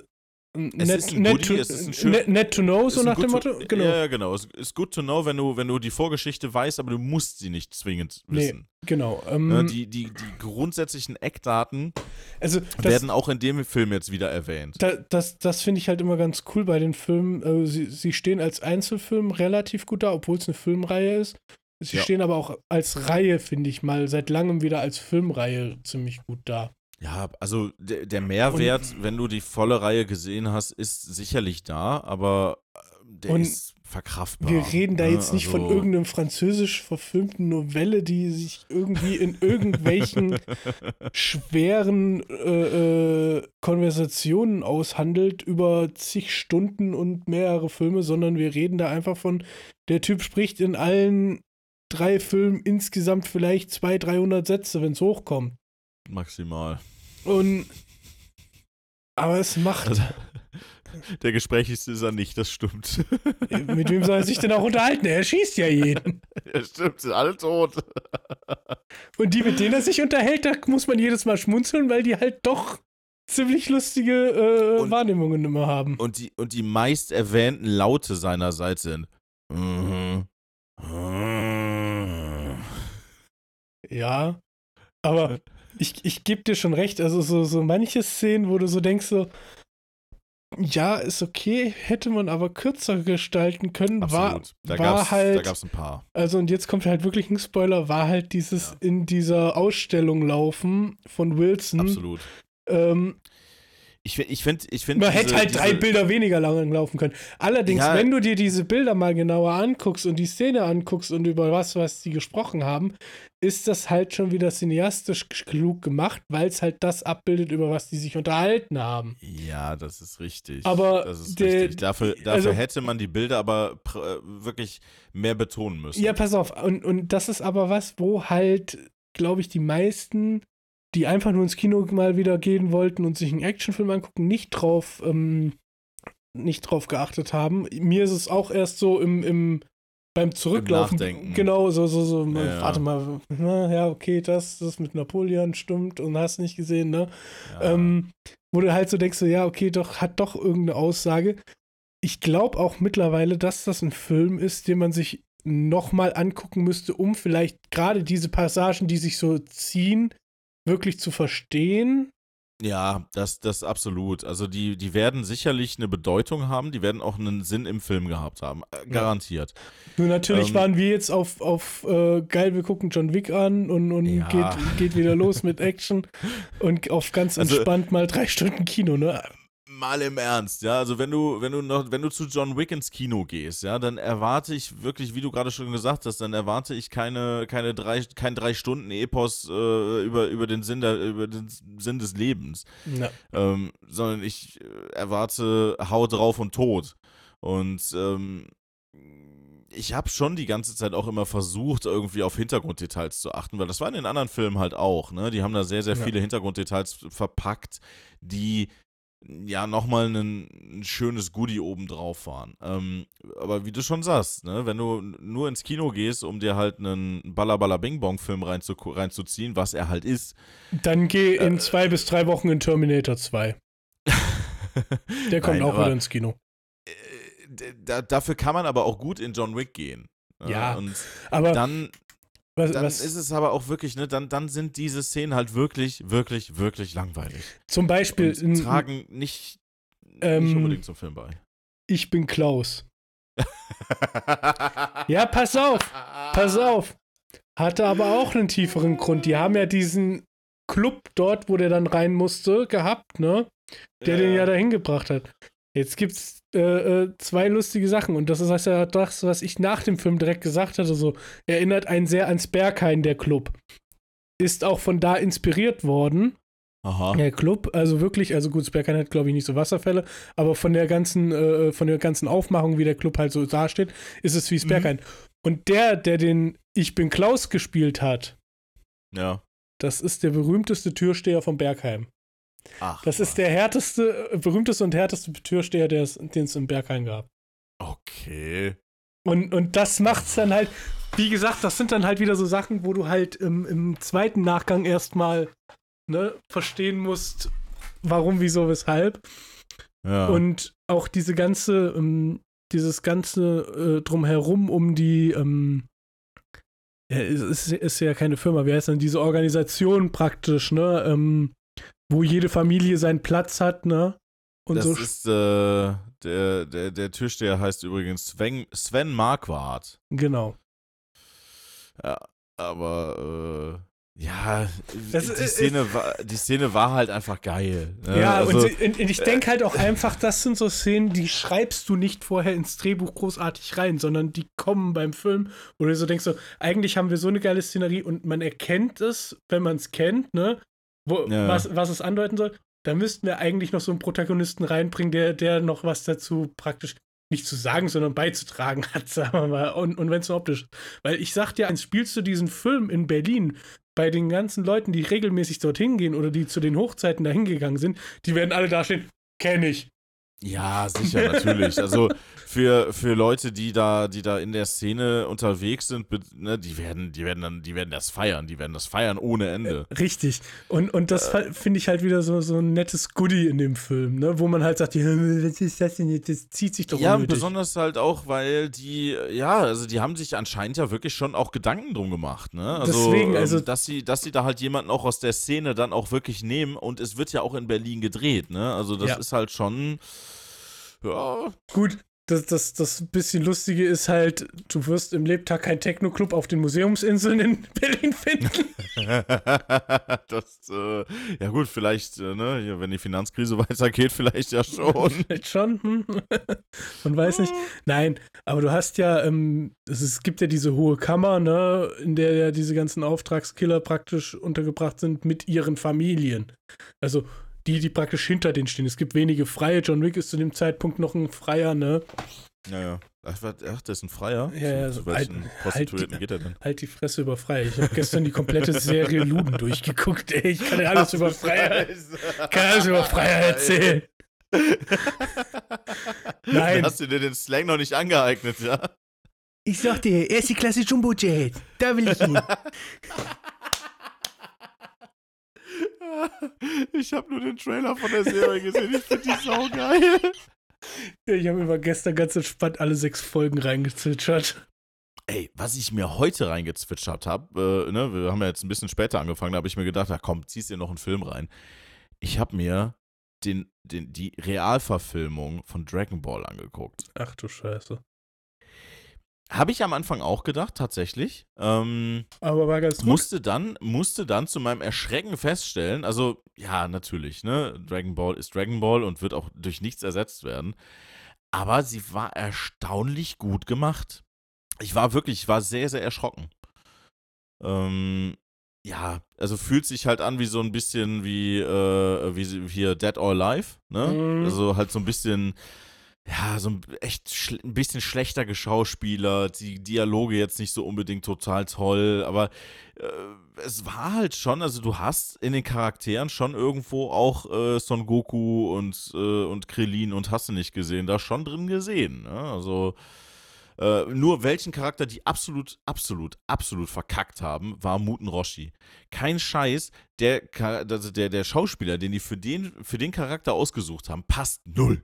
Speaker 3: net,
Speaker 2: ist ein
Speaker 3: net,
Speaker 2: Goodie,
Speaker 3: to,
Speaker 2: es ist ein schön-
Speaker 3: net, net to know, so nach dem Motto.
Speaker 2: to,
Speaker 3: Genau.
Speaker 2: Ja, genau. Es ist good to know, wenn du, wenn du die Vorgeschichte weißt, aber du musst sie nicht zwingend
Speaker 3: Nee,
Speaker 2: wissen.
Speaker 3: Genau. Ähm,
Speaker 2: die, die, die grundsätzlichen Eckdaten
Speaker 3: also das,
Speaker 2: werden auch in dem Film jetzt wieder erwähnt.
Speaker 3: da, das, das finde ich halt immer ganz cool bei den Filmen. Äh, sie, sie stehen als Einzelfilm relativ gut da, obwohl es eine Filmreihe ist. Sie
Speaker 2: Ja.
Speaker 3: stehen aber auch als Reihe, finde ich mal, seit langem wieder als Filmreihe ziemlich gut da.
Speaker 2: Ja, also der, der Mehrwert, wenn du die volle Reihe gesehen hast, ist sicherlich da, aber äh, der
Speaker 3: Und
Speaker 2: ist verkraftbar.
Speaker 3: Wir reden da
Speaker 2: ne?
Speaker 3: jetzt nicht von
Speaker 2: Also-
Speaker 3: irgendeinem französisch verfilmten Novelle, die sich irgendwie in irgendwelchen schweren äh, äh, Konversationen aushandelt über zig Stunden und mehrere Filme, sondern wir reden da einfach von, der Typ spricht in allen drei Filmen insgesamt vielleicht 200, 300 Sätze, wenn es hochkommt.
Speaker 2: Maximal.
Speaker 3: Und aber es macht,
Speaker 2: Also, der Gesprächigste ist er nicht, das stimmt.
Speaker 3: mit wem soll er sich denn auch unterhalten? Er schießt ja jeden.
Speaker 2: ja, stimmt, sind alle tot.
Speaker 3: Und die, mit denen er sich unterhält, da muss man jedes Mal schmunzeln, weil die halt doch ziemlich lustige äh,
Speaker 2: Und-
Speaker 3: Wahrnehmungen immer haben.
Speaker 2: Und die, und die meist erwähnten Laute seinerseits sind. Mhm.
Speaker 3: Ja. Aber ich, ich gebe dir schon recht, also so, so manche Szenen, wo du so denkst, so, ja, ist okay, hätte man aber kürzer gestalten können, war,
Speaker 2: Absolut. da
Speaker 3: war halt,
Speaker 2: da gab's ein paar.
Speaker 3: also und jetzt kommt halt wirklich ein Spoiler, war halt dieses
Speaker 2: Ja.
Speaker 3: in dieser Ausstellung laufen von Wilson.
Speaker 2: Absolut.
Speaker 3: Ähm,
Speaker 2: Ich, ich finde, ich find
Speaker 3: Man
Speaker 2: diese-
Speaker 3: hätte halt drei
Speaker 2: diese-
Speaker 3: Bilder weniger lang laufen können. Allerdings,
Speaker 2: Ja.
Speaker 3: wenn du dir diese Bilder mal genauer anguckst und die Szene anguckst und über was, was die gesprochen haben, ist das halt schon wieder cineastisch klug gemacht, weil es halt das abbildet, über was die sich unterhalten haben.
Speaker 2: Ja, das ist richtig.
Speaker 3: Aber
Speaker 2: das ist
Speaker 3: der-
Speaker 2: richtig. Dafür, dafür
Speaker 3: also-
Speaker 2: hätte man die Bilder aber äh, wirklich mehr betonen müssen.
Speaker 3: Ja, pass auf. Und, und das ist aber was, wo halt, glaube ich, die meisten, die einfach nur ins Kino mal wieder gehen wollten und sich einen Actionfilm angucken, nicht drauf, ähm, nicht drauf geachtet haben. Mir ist es auch erst so im, im beim Zurücklaufen.
Speaker 2: Nachdenken.
Speaker 3: Genau, so, so, so,
Speaker 2: Ja,
Speaker 3: warte mal, na, ja, okay, das, das mit Napoleon stimmt und hast nicht gesehen, ne?
Speaker 2: Ja.
Speaker 3: Ähm, wo du halt so denkst, so, ja, okay, doch, hat doch irgendeine Aussage. Ich glaube auch mittlerweile, dass das ein Film ist, den man sich nochmal angucken müsste, um vielleicht gerade diese Passagen, die sich so ziehen, wirklich zu verstehen.
Speaker 2: Ja, das, das absolut. Also die, die werden sicherlich eine Bedeutung haben, die werden auch einen Sinn im Film gehabt haben. Äh, garantiert.
Speaker 3: Nur natürlich
Speaker 2: Ähm,
Speaker 3: waren wir jetzt auf, auf äh, geil, wir gucken John Wick an und, und
Speaker 2: Ja.
Speaker 3: geht, geht wieder los mit Action und auf ganz
Speaker 2: Also-
Speaker 3: entspannt mal drei Stunden Kino, ne?
Speaker 2: Mal im Ernst, ja. Also wenn du, wenn du noch, wenn du zu John Wick ins Kino gehst, ja, dann erwarte ich wirklich, wie du gerade schon gesagt hast, dann erwarte ich keine, keine drei, kein drei Stunden Epos äh, über, über den Sinn der, über den Sinn des Lebens.
Speaker 3: Ja.
Speaker 2: ähm, sondern ich äh, erwarte Hau drauf und Tod. Und ähm, ich habe schon die ganze Zeit auch immer versucht, irgendwie auf Hintergrunddetails zu achten, weil das war in den anderen Filmen halt auch. Ne? Die haben da sehr, sehr
Speaker 3: Ja.
Speaker 2: viele Hintergrunddetails verpackt, die ja nochmal ein, ein schönes Goodie obendrauf waren. Ähm, aber wie du schon sagst, ne, wenn du nur ins Kino gehst, um dir halt einen Balla Bing Bong Film reinzu reinzuziehen, was er halt ist,
Speaker 3: Dann geh
Speaker 2: Äh,
Speaker 3: in zwei bis drei Wochen in Terminator 2. Der kommt
Speaker 2: Nein,
Speaker 3: auch
Speaker 2: aber-
Speaker 3: wieder ins Kino.
Speaker 2: äh, da, dafür kann man aber auch gut in John Wick gehen. Äh,
Speaker 3: Ja,
Speaker 2: Und
Speaker 3: Aber
Speaker 2: dann,
Speaker 3: was,
Speaker 2: dann
Speaker 3: was
Speaker 2: ist es aber auch wirklich, ne, dann, dann sind diese Szenen halt wirklich, wirklich, wirklich langweilig.
Speaker 3: zum Beispiel,
Speaker 2: Und
Speaker 3: in,
Speaker 2: tragen nicht,
Speaker 3: Ähm,
Speaker 2: nicht unbedingt zum Film bei.
Speaker 3: ich bin Klaus. Ja, pass auf, pass auf. Hatte aber auch einen tieferen Grund. Die haben ja diesen Club dort, wo der dann rein musste, gehabt, ne? Der den ja dahin gebracht hat. Jetzt gibt's äh, äh, zwei lustige Sachen und das ist ja das, was ich nach dem Film direkt gesagt hatte. So erinnert einen sehr ans Berghain der Club. Ist auch von da inspiriert worden.
Speaker 2: Aha.
Speaker 3: Der Club, also wirklich, also gut, Berghain hat, glaube ich, nicht so Wasserfälle, aber von der ganzen, äh, von der ganzen Aufmachung, wie der Club halt so dasteht, ist es wie das
Speaker 2: Mhm.
Speaker 3: Berghain. Und der, der den Ich bin Klaus gespielt hat,
Speaker 2: Ja.
Speaker 3: das ist der berühmteste Türsteher vom Bergheim.
Speaker 2: Ach.
Speaker 3: Das ist der härteste, äh, berühmteste und härteste Türsteher, den es im Bergheim gab.
Speaker 2: Okay.
Speaker 3: Und, und das macht's dann halt, wie gesagt, das sind dann halt wieder so Sachen, wo du halt im, im zweiten Nachgang erstmal ne, verstehen musst, warum, wieso, weshalb.
Speaker 2: Ja.
Speaker 3: Und auch diese ganze, ähm, dieses ganze äh, drumherum um die, ähm, ja, es ist, ist ja keine Firma, wie heißt denn diese Organisation praktisch, ne? Ähm, wo jede Familie seinen Platz hat, ne? Und
Speaker 2: das
Speaker 3: so.
Speaker 2: ist, äh, der, der, der Türsteher heißt übrigens Sven, Sven Marquardt.
Speaker 3: genau.
Speaker 2: Ja, aber äh, ja,
Speaker 3: Das
Speaker 2: die,
Speaker 3: ist-
Speaker 2: Szene war, die Szene war halt einfach geil. Ne?
Speaker 3: Ja,
Speaker 2: also,
Speaker 3: und, und ich denke halt auch einfach, das sind so Szenen, die schreibst du nicht vorher ins Drehbuch großartig rein, sondern die kommen beim Film, wo du so denkst, so, eigentlich haben wir so eine geile Szenerie und man erkennt es, wenn man es kennt, ne? Wo,
Speaker 2: Ja.
Speaker 3: was, was es andeuten soll. Da müssten wir eigentlich noch so einen Protagonisten reinbringen, der, der noch was dazu praktisch nicht zu sagen, sondern beizutragen hat, sagen wir mal. Und, und wenn es nur optisch ist. Weil ich sag dir, eins, spielst du diesen Film in Berlin bei den ganzen Leuten, die regelmäßig dorthin gehen oder die zu den Hochzeiten dahin gegangen sind, die werden alle dastehen, kenne ich.
Speaker 2: Ja, sicher, natürlich. Also für, für Leute, die da, die da in der Szene unterwegs sind, ne, die werden, die werden dann, die werden das feiern, die werden das feiern ohne Ende.
Speaker 3: Richtig. Und, und das
Speaker 2: Äh.
Speaker 3: finde ich halt wieder so, so ein nettes Goodie in dem Film, ne? wo man halt sagt, was ist das denn jetzt? Das zieht sich doch
Speaker 2: Ja,
Speaker 3: unnötig.
Speaker 2: besonders halt auch, weil die, ja, also die haben sich anscheinend ja wirklich schon auch Gedanken drum gemacht, ne? Also,
Speaker 3: Deswegen,
Speaker 2: ähm,
Speaker 3: also-
Speaker 2: dass sie, dass sie da halt jemanden auch aus der Szene dann auch wirklich nehmen und es wird ja auch in Berlin gedreht, ne? Also das
Speaker 3: Ja.
Speaker 2: ist halt schon, ja,
Speaker 3: Gut, das, das, das bisschen Lustige ist halt, du wirst im Lebtag keinen Techno-Club auf den Museumsinseln in Berlin finden.
Speaker 2: das, äh, ja gut, vielleicht, äh, ne, wenn die Finanzkrise weitergeht, vielleicht ja schon.
Speaker 3: Vielleicht schon, hm? Man weiß nicht. Nein, aber du hast ja, ähm, es, es gibt ja diese hohe Kammer, ne, in der ja diese ganzen Auftragskiller praktisch untergebracht sind mit ihren Familien. Also die, die praktisch hinter denen stehen. Es gibt wenige Freie. John Wick ist zu dem Zeitpunkt noch ein Freier, ne?
Speaker 2: Naja. Ach, was- ach, der ist ein Freier?
Speaker 3: Ja, ja,
Speaker 2: Zu
Speaker 3: so
Speaker 2: welchen
Speaker 3: halt-
Speaker 2: Prostituierten
Speaker 3: halt-
Speaker 2: geht er denn?
Speaker 3: Halt die Fresse über Freie. Ich habe gestern die komplette Serie Luden durchgeguckt, ey. Ich kann ja alles über Freier, kann alles über Freier erzählen. Nein.
Speaker 2: Hast du dir den Slang noch nicht angeeignet, ja?
Speaker 3: Ich sag dir, erste Klasse Jumbo-Jet. Da will ich hin.
Speaker 2: Ich habe nur den Trailer von der Serie gesehen. Ich finde die sau geil.
Speaker 3: Ich habe über gestern ganz entspannt alle sechs Folgen reingezwitschert.
Speaker 2: Ey, was ich mir heute reingezwitschert habe, äh, ne, wir haben ja jetzt ein bisschen später angefangen, da habe ich mir gedacht, ach komm, ziehst dir noch einen Film rein. ich habe mir den, den, die Realverfilmung von Dragon Ball angeguckt.
Speaker 3: Ach du Scheiße.
Speaker 2: Habe ich am Anfang auch gedacht, tatsächlich. Ähm,
Speaker 3: Aber war ganz gut.
Speaker 2: musste dann, musste dann zu meinem Erschrecken feststellen, also ja, natürlich, ne, Dragon Ball ist Dragon Ball und wird auch durch nichts ersetzt werden. Aber sie war erstaunlich gut gemacht. Ich war wirklich, ich war sehr, sehr erschrocken. Ähm, ja, also fühlt sich halt an wie so ein bisschen wie, äh, wie hier Dead or Alive, ne?
Speaker 3: Mhm.
Speaker 2: Also halt so ein bisschen, ja, so ein echt ein bisschen schlechter geschauspielert, die Dialoge jetzt nicht so unbedingt total toll, aber äh, es war halt schon, also du hast in den Charakteren schon irgendwo auch äh, Son Goku und, äh, und Krillin und hast du nicht gesehen, da schon drin gesehen, ne? Also äh, nur welchen Charakter die absolut, absolut, absolut verkackt haben, war Muten Roshi. Kein Scheiß, der, also der, der Schauspieler, den die für den, für den Charakter ausgesucht haben, passt null.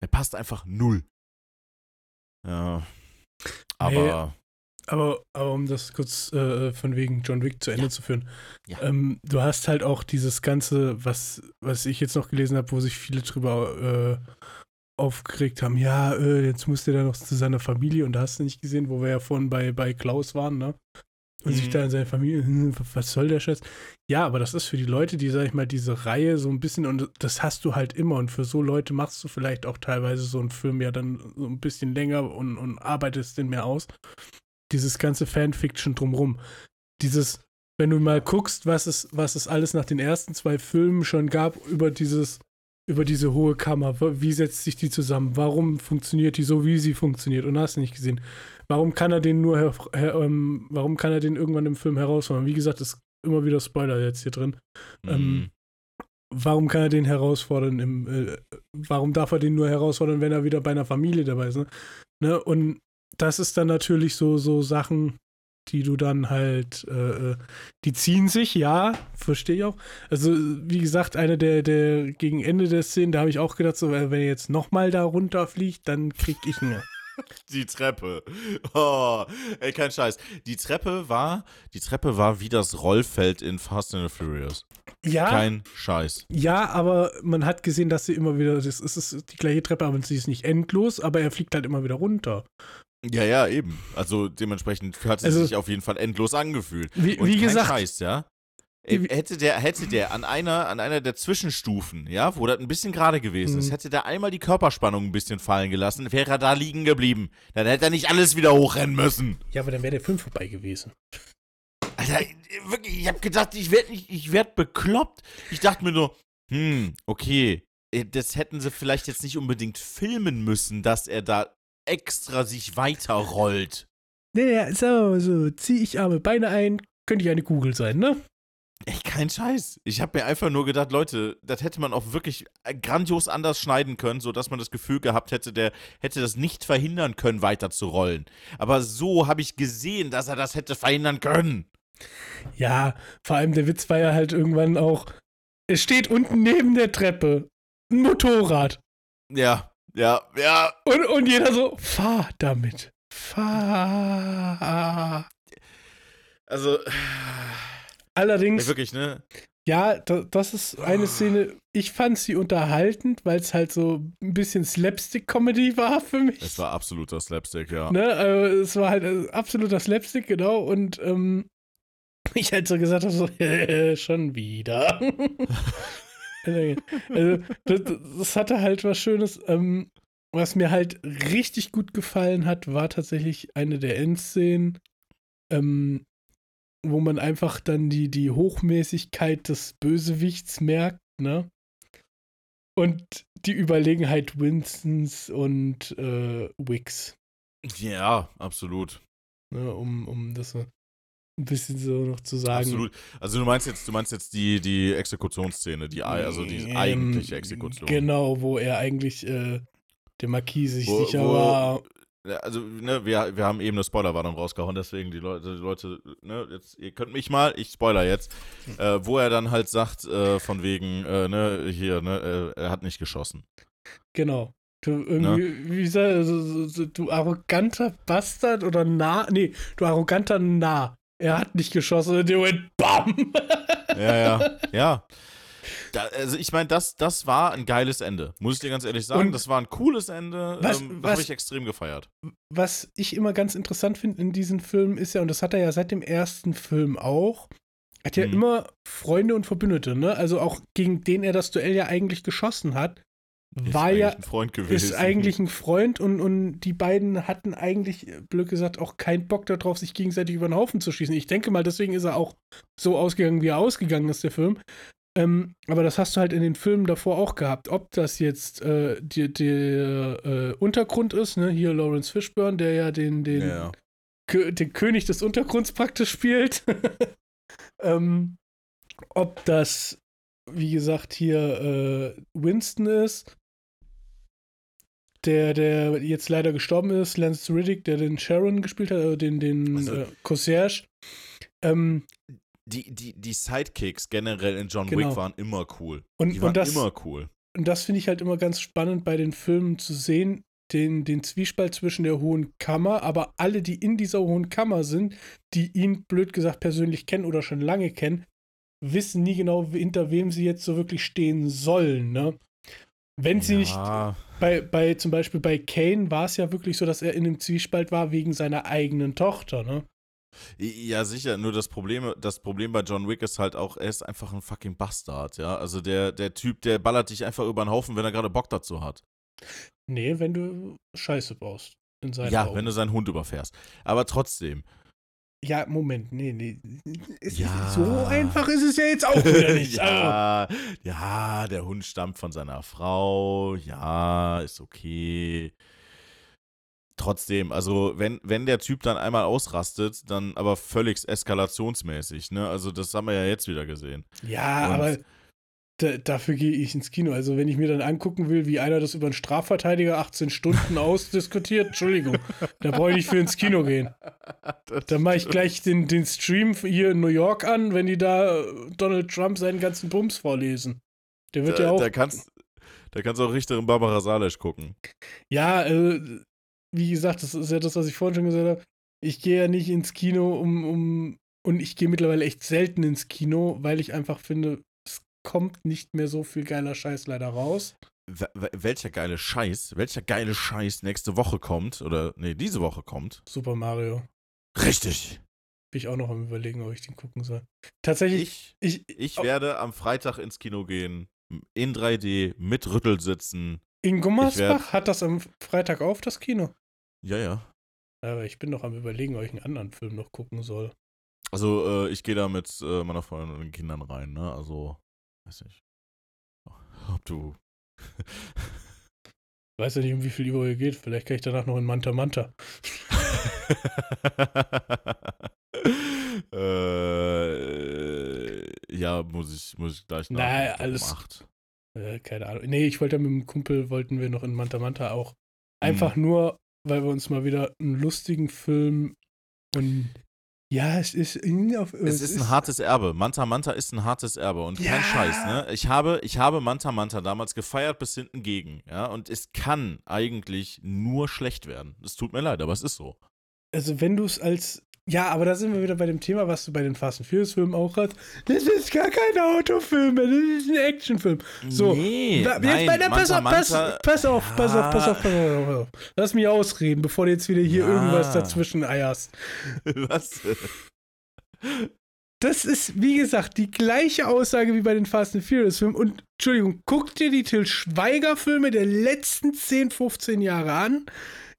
Speaker 2: Er passt einfach null. Ja. Aber.
Speaker 3: Aber, aber um das kurz äh, von wegen John Wick zu Ende
Speaker 2: Ja.
Speaker 3: zu führen,
Speaker 2: Ja.
Speaker 3: ähm, du hast halt auch dieses Ganze, was, was ich jetzt noch gelesen habe, wo sich viele drüber äh, aufgeregt haben, ja, äh, jetzt muss der da noch zu seiner Familie und da hast du nicht gesehen, wo wir ja vorhin bei, bei Klaus waren, ne? Und sich
Speaker 2: Mhm.
Speaker 3: da in seine Familie, hm, was soll der Scheiß? Ja, aber das ist für die Leute, die, sag ich mal, diese Reihe so ein bisschen, und das hast du halt immer, und für so Leute machst du vielleicht auch teilweise so einen Film ja dann so ein bisschen länger und, und arbeitest den mehr aus. Dieses ganze Fanfiction drumrum. Dieses, wenn du mal guckst, was es, was es alles nach den ersten zwei Filmen schon gab über dieses, über diese hohe Kammer, wie setzt sich die zusammen, warum funktioniert die so, wie sie funktioniert, und hast du nicht gesehen. Warum kann er den nur, her, her, ähm, warum kann er den irgendwann im Film herausfordern? Wie gesagt, ist immer wieder Spoiler jetzt hier drin. ähm,
Speaker 2: mh,
Speaker 3: Warum kann er den herausfordern? Im, äh, warum darf er den nur herausfordern, wenn er wieder bei einer Familie dabei ist? Ne? Ne? Und das ist dann natürlich so, so Sachen, die du dann halt, äh, äh, die ziehen sich, ja, verstehe ich auch. Also, wie gesagt, eine der, der gegen Ende der Szene, da habe ich auch gedacht, so, äh, wenn er jetzt nochmal da runterfliegt, dann krieg ich einen.
Speaker 2: Die Treppe. Oh, ey, kein Scheiß. Die Treppe war, die Treppe war wie das Rollfeld in Fast and the Furious.
Speaker 3: Ja,
Speaker 2: Kein Scheiß.
Speaker 3: ja, aber man hat gesehen, dass sie immer wieder, das ist, es ist die gleiche Treppe, aber sie ist nicht endlos, aber er fliegt halt immer wieder runter.
Speaker 2: Ja, ja, eben. Also dementsprechend hat es
Speaker 3: Also-
Speaker 2: sich auf jeden Fall endlos angefühlt.
Speaker 3: Wie,
Speaker 2: Und
Speaker 3: wie
Speaker 2: kein
Speaker 3: gesagt,
Speaker 2: Scheiß, ja. Ey, hätte der, hätte der an einer, an einer der Zwischenstufen, ja, wo das ein bisschen gerade gewesen ist,
Speaker 3: Mhm.
Speaker 2: hätte der einmal die Körperspannung ein bisschen fallen gelassen, wäre er da liegen geblieben. Dann hätte er nicht alles wieder hochrennen müssen.
Speaker 3: ja, aber dann wäre der Film vorbei gewesen.
Speaker 2: Alter, wirklich, ich hab gedacht, ich werd nicht, ich werd bekloppt. Ich dachte mir nur, hm, okay, äh, das hätten sie vielleicht jetzt nicht unbedingt filmen müssen, dass er da extra sich weiterrollt.
Speaker 3: Naja, so, so, zieh ich Arme, Beine ein, könnte ich eine Kugel sein, ne?
Speaker 2: Kein Scheiß. Ich habe mir einfach nur gedacht, Leute, das hätte man auch wirklich äh, grandios anders schneiden können, sodass man das Gefühl gehabt hätte, der hätte das nicht verhindern können, weiter zu rollen. Aber so habe ich gesehen, dass er das hätte verhindern können.
Speaker 3: Ja, vor allem der Witz war ja halt irgendwann auch, es steht unten neben der Treppe ein Motorrad.
Speaker 2: Ja, ja, ja.
Speaker 3: Und, und jeder so, fahr damit. Fahr.
Speaker 2: Also,
Speaker 3: Allerdings,
Speaker 2: ja, wirklich, ne?
Speaker 3: ja, da, das ist eine Szene, ich fand sie unterhaltend, weil es halt so ein bisschen Slapstick-Comedy war für mich.
Speaker 2: Es war absoluter Slapstick, ja.
Speaker 3: Ne, äh, es war halt äh, absoluter Slapstick, genau. Und ähm, ich halt so gesagt habe, so, schon wieder. also, das, das hatte halt was Schönes. Ähm, was mir halt richtig gut gefallen hat, war tatsächlich eine der Endszenen, ähm, wo man einfach dann die, die Hochmäßigkeit des Bösewichts merkt, ne? Und die Überlegenheit Winstons und äh, Wicks.
Speaker 2: Ja, absolut.
Speaker 3: Ne, um, um das so ein bisschen so noch zu sagen.
Speaker 2: Absolut. Also du meinst jetzt, du meinst jetzt die, die Exekutionsszene, die, also die
Speaker 3: Ähm,
Speaker 2: eigentliche Exekution.
Speaker 3: Genau, wo er eigentlich äh, der Marquis sich
Speaker 2: Wo-
Speaker 3: sicher
Speaker 2: wo-
Speaker 3: war.
Speaker 2: Also, ne, wir, wir haben eben eine Spoilerwarnung rausgehauen, deswegen die Leute, die Leute, ne, jetzt, ihr könnt mich mal, ich spoiler jetzt, äh, wo er dann halt sagt, äh, von wegen, äh, ne, hier, ne, äh, er hat nicht geschossen.
Speaker 3: Genau. Du irgendwie, wie soll, also, so, so, du arroganter Bastard oder nah, nee, du arroganter Nah. Er hat nicht geschossen und der Moment, BAM!
Speaker 2: Ja, ja, ja. Da, also ich meine, das, das war ein geiles Ende. Muss ich dir ganz ehrlich sagen.
Speaker 3: Und
Speaker 2: das war ein cooles Ende.
Speaker 3: was-
Speaker 2: ähm,
Speaker 3: was-
Speaker 2: Habe ich extrem gefeiert.
Speaker 3: Was ich immer ganz interessant finde in diesen Filmen ist ja, und das hat er ja seit dem ersten Film auch, hat ja
Speaker 2: Mhm.
Speaker 3: immer Freunde und Verbündete, ne? Also auch gegen den er das Duell ja eigentlich geschossen hat,
Speaker 2: Ist
Speaker 3: war ja
Speaker 2: ein Freund gewesen.
Speaker 3: ist eigentlich ein Freund und, und die beiden hatten eigentlich, blöd gesagt, auch keinen Bock darauf, sich gegenseitig über den Haufen zu schießen. Ich denke mal, deswegen ist er auch so ausgegangen, wie er ausgegangen ist, der Film. Ähm, aber das hast du halt in den Filmen davor auch gehabt. Ob das jetzt äh, der äh, Untergrund ist, ne? hier Lawrence Fishburne, der ja den, den,
Speaker 2: Ja.
Speaker 3: Den König des Untergrunds praktisch spielt. ähm, ob das, wie gesagt, hier äh, Winston ist, der, der jetzt leider gestorben ist, Lance Riddick, der den Sharon gespielt hat, also den, den
Speaker 2: Also-
Speaker 3: Concierge. Ähm,
Speaker 2: Die, die, die Sidekicks generell in John
Speaker 3: Genau.
Speaker 2: Wick waren immer cool.
Speaker 3: Und-
Speaker 2: die
Speaker 3: und
Speaker 2: waren
Speaker 3: das-
Speaker 2: immer cool.
Speaker 3: und das finde ich halt immer ganz spannend bei den Filmen zu sehen, den, den Zwiespalt zwischen der Hohen Kammer, aber alle, die in dieser Hohen Kammer sind, die ihn, blöd gesagt, persönlich kennen oder schon lange kennen, wissen nie genau, hinter wem sie jetzt so wirklich stehen sollen, ne? Wenn sie nicht,
Speaker 2: ja,
Speaker 3: bei, bei zum Beispiel bei Kane war es ja wirklich so, dass er in einem Zwiespalt war wegen seiner eigenen Tochter, ne?
Speaker 2: Ja, sicher. Nur das Problem, das Problem bei John Wick ist halt auch, er ist einfach ein fucking Bastard, ja. Also der, der Typ, der ballert dich einfach über den Haufen, wenn er gerade Bock dazu hat.
Speaker 3: Nee, wenn du Scheiße baust. In seinen
Speaker 2: ja,
Speaker 3: Augen.
Speaker 2: wenn du seinen Hund überfährst. Aber trotzdem.
Speaker 3: Ja, Moment, nee, nee. Es
Speaker 2: Ja.
Speaker 3: So einfach ist es ja jetzt auch wieder nicht. Also,
Speaker 2: ja, ja, der Hund stammt von seiner Frau. Ja, ist okay. Trotzdem, also wenn, wenn der Typ dann einmal ausrastet, dann aber völlig eskalationsmäßig, ne? Also das haben wir ja jetzt wieder gesehen.
Speaker 3: ja,
Speaker 2: Und-
Speaker 3: aber da, dafür gehe ich ins Kino. Also, wenn ich mir dann angucken will, wie einer das über einen Strafverteidiger 18 Stunden ausdiskutiert, Entschuldigung, da brauche ich nicht für ins Kino gehen. Da mache ich gleich den, den Stream hier in New York an, wenn die da Donald Trump seinen ganzen Bums vorlesen. Der wird
Speaker 2: da,
Speaker 3: ja auch.
Speaker 2: da kannst, da kannst du auch Richterin Barbara Salesch gucken.
Speaker 3: Ja, äh, wie gesagt, das ist ja das, was ich vorhin schon gesagt habe. Ich gehe ja nicht ins Kino, um, um und ich gehe mittlerweile echt selten ins Kino, weil ich einfach finde, es kommt nicht mehr so viel geiler Scheiß leider raus.
Speaker 2: Wel- wel- Welcher geile Scheiß, welcher geile Scheiß nächste Woche kommt, oder nee, diese Woche kommt.
Speaker 3: Super Mario.
Speaker 2: Richtig.
Speaker 3: Bin ich auch noch am überlegen, ob ich den gucken soll. Tatsächlich,
Speaker 2: Ich,
Speaker 3: ich,
Speaker 2: ich
Speaker 3: Oh.
Speaker 2: werde am Freitag ins Kino gehen, in 3D, mit Rüttelsitzen.
Speaker 3: In Gummersbach hat das am Freitag auf, das Kino.
Speaker 2: Ja, ja.
Speaker 3: Aber ich bin noch am überlegen, ob ich einen anderen Film noch gucken soll.
Speaker 2: Also, äh, ich gehe da mit äh, meiner Freundin und den Kindern rein, ne? Also, weiß nicht. Ob du.
Speaker 3: Weiß ja nicht, um wie viel Uhr hier geht. Vielleicht kann ich danach noch in Manta Manta.
Speaker 2: äh, ja, muss ich, muss ich gleich nach.
Speaker 3: Nein,
Speaker 2: um
Speaker 3: alles-
Speaker 2: acht.
Speaker 3: Äh, keine Ahnung. Nee, ich wollte ja mit dem Kumpel, wollten wir noch in Manta Manta auch. Einfach nur, weil wir uns mal wieder einen lustigen Film und ja, es ist auf,
Speaker 2: Es ist ein hartes Erbe. Manta Manta ist ein hartes Erbe und
Speaker 3: Ja.
Speaker 2: kein Scheiß, ne? Ich habe, ich habe Manta Manta damals gefeiert bis hinten gegen, ja? Und es kann eigentlich nur schlecht werden. Es tut mir leid, aber es ist so.
Speaker 3: Also wenn du es als ja, aber da sind wir wieder bei dem Thema, was du bei den Fast and Furious Filmen auch hast. Das ist gar kein Autofilm, mehr, das ist ein Actionfilm. So,
Speaker 2: nee, nein,
Speaker 3: jetzt pass, auf, pass, auf, pass auf, pass auf, pass auf, pass auf. Lass mich ausreden, bevor du jetzt wieder hier
Speaker 2: Ja.
Speaker 3: irgendwas dazwischen eierst.
Speaker 2: Was?
Speaker 3: Das ist, wie gesagt, die gleiche Aussage wie bei den Fast and Furious Filmen. Und, Entschuldigung, guck dir die Till Schweiger Filme der letzten 10, 15 Jahre an.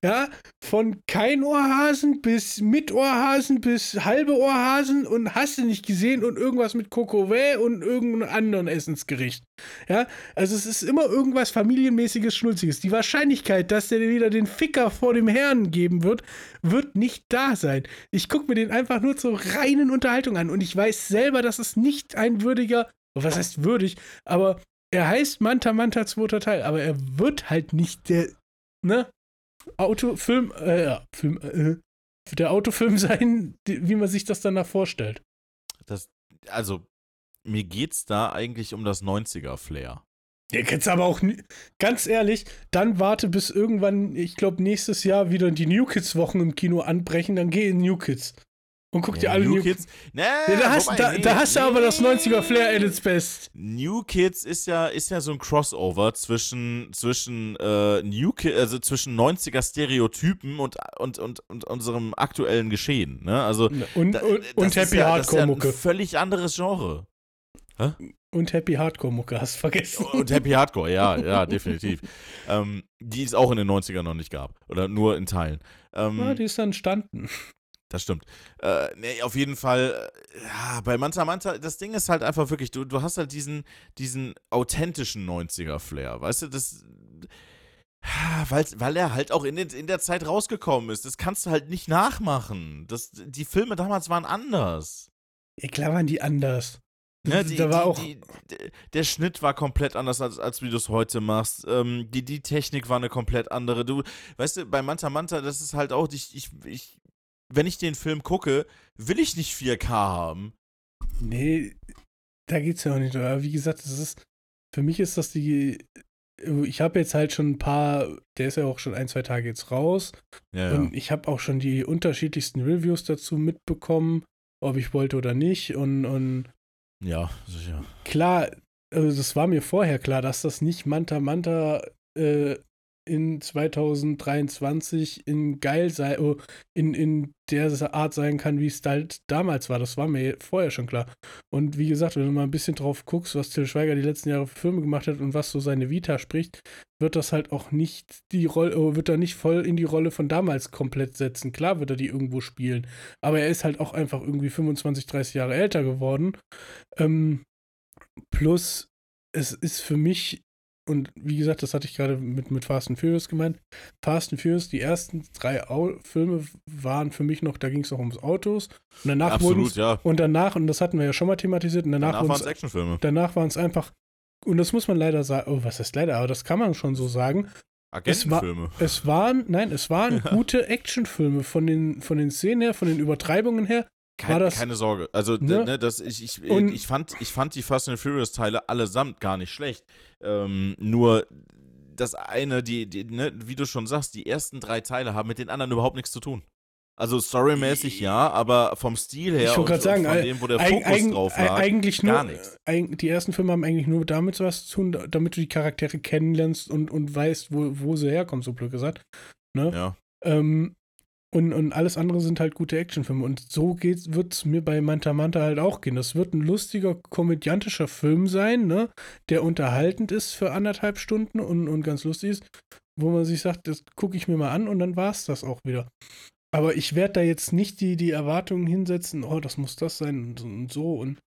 Speaker 3: Ja, von kein Ohrhasen bis mit Ohrhasen bis halbe Ohrhasen und hast du nicht gesehen und irgendwas mit Kokowä und irgendeinem anderen Essensgericht. Ja, also es ist immer irgendwas familienmäßiges, schnulziges. Die Wahrscheinlichkeit, dass der wieder den Ficker vor dem Herrn geben wird, wird nicht da sein. Ich gucke mir den einfach nur zur reinen Unterhaltung an und ich weiß selber, dass es nicht ein würdiger, was heißt würdig, aber er heißt Manta Manta zweiter Teil, aber er wird halt nicht der, ne, Autofilm, äh, ja, Film, äh, der Autofilm sein, wie man sich das danach vorstellt.
Speaker 2: Das, also, mir geht's da eigentlich um das 90er-Flair.
Speaker 3: Der kannst aber auch, ganz ehrlich, dann warte bis irgendwann, ich glaube, nächstes Jahr wieder die New Kids Wochen im Kino anbrechen, dann geh in New Kids. Und guck dir
Speaker 2: Ja,
Speaker 3: alle
Speaker 2: New
Speaker 3: New
Speaker 2: Kids. Nee,
Speaker 3: Ja, da hast,
Speaker 2: wobei,
Speaker 3: da,
Speaker 2: nee,
Speaker 3: da hast du aber das
Speaker 2: nee.
Speaker 3: 90er Flair at its best.
Speaker 2: New Kids ist ja, ist ja so ein Crossover zwischen, zwischen äh, New Ki also zwischen 90er Stereotypen und, und, und, und unserem aktuellen Geschehen. Ne? Also
Speaker 3: Und,
Speaker 2: da-
Speaker 3: und, und Happy
Speaker 2: ja, das ist ja
Speaker 3: Hardcore-Mucke.
Speaker 2: ein völlig anderes Genre.
Speaker 3: Und Happy Hardcore-Mucke, hast du vergessen.
Speaker 2: Und Happy Hardcore, ja, ja, definitiv. ähm, die es auch in den 90ern noch nicht gab. Oder nur in Teilen. Ähm,
Speaker 3: Ja, die ist dann entstanden.
Speaker 2: Das stimmt. Äh, nee, auf jeden Fall, äh, ja, bei Manta Manta, das Ding ist halt einfach wirklich, du, du hast halt diesen, diesen authentischen 90er-Flair, weißt du, das, weil, weil er halt auch in, den, in der Zeit rausgekommen ist. Das kannst du halt nicht nachmachen. Das, die Filme damals waren anders.
Speaker 3: Ja, klar waren die anders.
Speaker 2: Ne, die,
Speaker 3: da war
Speaker 2: die,
Speaker 3: auch.
Speaker 2: die, d- der Schnitt war komplett anders, als, als wie du es heute machst. Ähm, die, die Technik war eine komplett andere. Du, weißt du, bei Manta Manta, das ist halt auch, ich, ich, ich, wenn ich den Film gucke, will ich nicht 4K haben.
Speaker 3: Nee, da geht's ja auch nicht. Aber wie gesagt, das ist. Für mich ist das die. Ich habe jetzt halt schon ein paar. Der ist ja auch schon ein, zwei Tage jetzt raus.
Speaker 2: Ja,
Speaker 3: Und ich habe auch schon die unterschiedlichsten Reviews dazu mitbekommen, ob ich wollte oder nicht. Und, und
Speaker 2: Ja, sicher.
Speaker 3: klar, also das war mir vorher klar, dass das nicht Manta Manta äh, in 2023 in geil sei, oh, in, in der Art sein kann, wie es halt damals war. Das war mir vorher schon klar. Und wie gesagt, wenn du mal ein bisschen drauf guckst, was Till Schweiger die letzten Jahre für Filme gemacht hat und was so seine Vita spricht, wird das halt auch nicht die Rolle, oh, wird er nicht voll in die Rolle von damals komplett setzen. Klar wird er die irgendwo spielen, aber er ist halt auch einfach irgendwie 25, 30 Jahre älter geworden. Ähm, plus, es ist für mich, und wie gesagt, das hatte ich gerade mit, mit Fast and Furious gemeint, Fast and Furious, die ersten drei Au Filme waren für mich noch, da ging es noch ums Autos. Und danach wurden
Speaker 2: Absolut, ja.
Speaker 3: und danach, und das hatten wir ja schon mal thematisiert, und danach,
Speaker 2: Danach waren es Actionfilme.
Speaker 3: danach waren es einfach, und das muss man leider sagen, oh, was heißt leider, aber das kann man schon so sagen, es war-
Speaker 2: Agentenfilme.
Speaker 3: es waren, nein, es waren
Speaker 2: Ja.
Speaker 3: gute Actionfilme von den, von den Szenen her, von den Übertreibungen her.
Speaker 2: Kein,
Speaker 3: war das-
Speaker 2: keine Sorge. Also,
Speaker 3: Ne?
Speaker 2: ne, das, ich, ich,
Speaker 3: Und-
Speaker 2: ich, fand, ich fand die Fast and Furious Teile allesamt gar nicht schlecht. Ähm, nur das eine, die, die, ne, wie du schon sagst, die ersten drei Teile haben mit den anderen überhaupt nichts zu tun. Also storymäßig ja, aber vom Stil her
Speaker 3: Ich
Speaker 2: und,
Speaker 3: gerade sagen,
Speaker 2: und von dem, wo der
Speaker 3: Eig-
Speaker 2: Fokus
Speaker 3: eig-
Speaker 2: drauf lag.
Speaker 3: eigentlich nur,
Speaker 2: gar nichts.
Speaker 3: die ersten Filme haben eigentlich nur damit was zu tun, da- damit du die Charaktere kennenlernst und, und weißt, wo, wo sie herkommen, so blöd gesagt. Ne?
Speaker 2: Ja.
Speaker 3: Ähm, und, und alles andere sind halt gute Actionfilme. Und so wird es mir bei Manta Manta halt auch gehen. Das wird ein lustiger, komödiantischer Film sein, ne? der unterhaltend ist für anderthalb Stunden und, und ganz lustig ist, wo man sich sagt, das gucke ich mir mal an und dann war es das auch wieder. Aber ich werde da jetzt nicht die, die Erwartungen hinsetzen, oh, das muss das sein und so und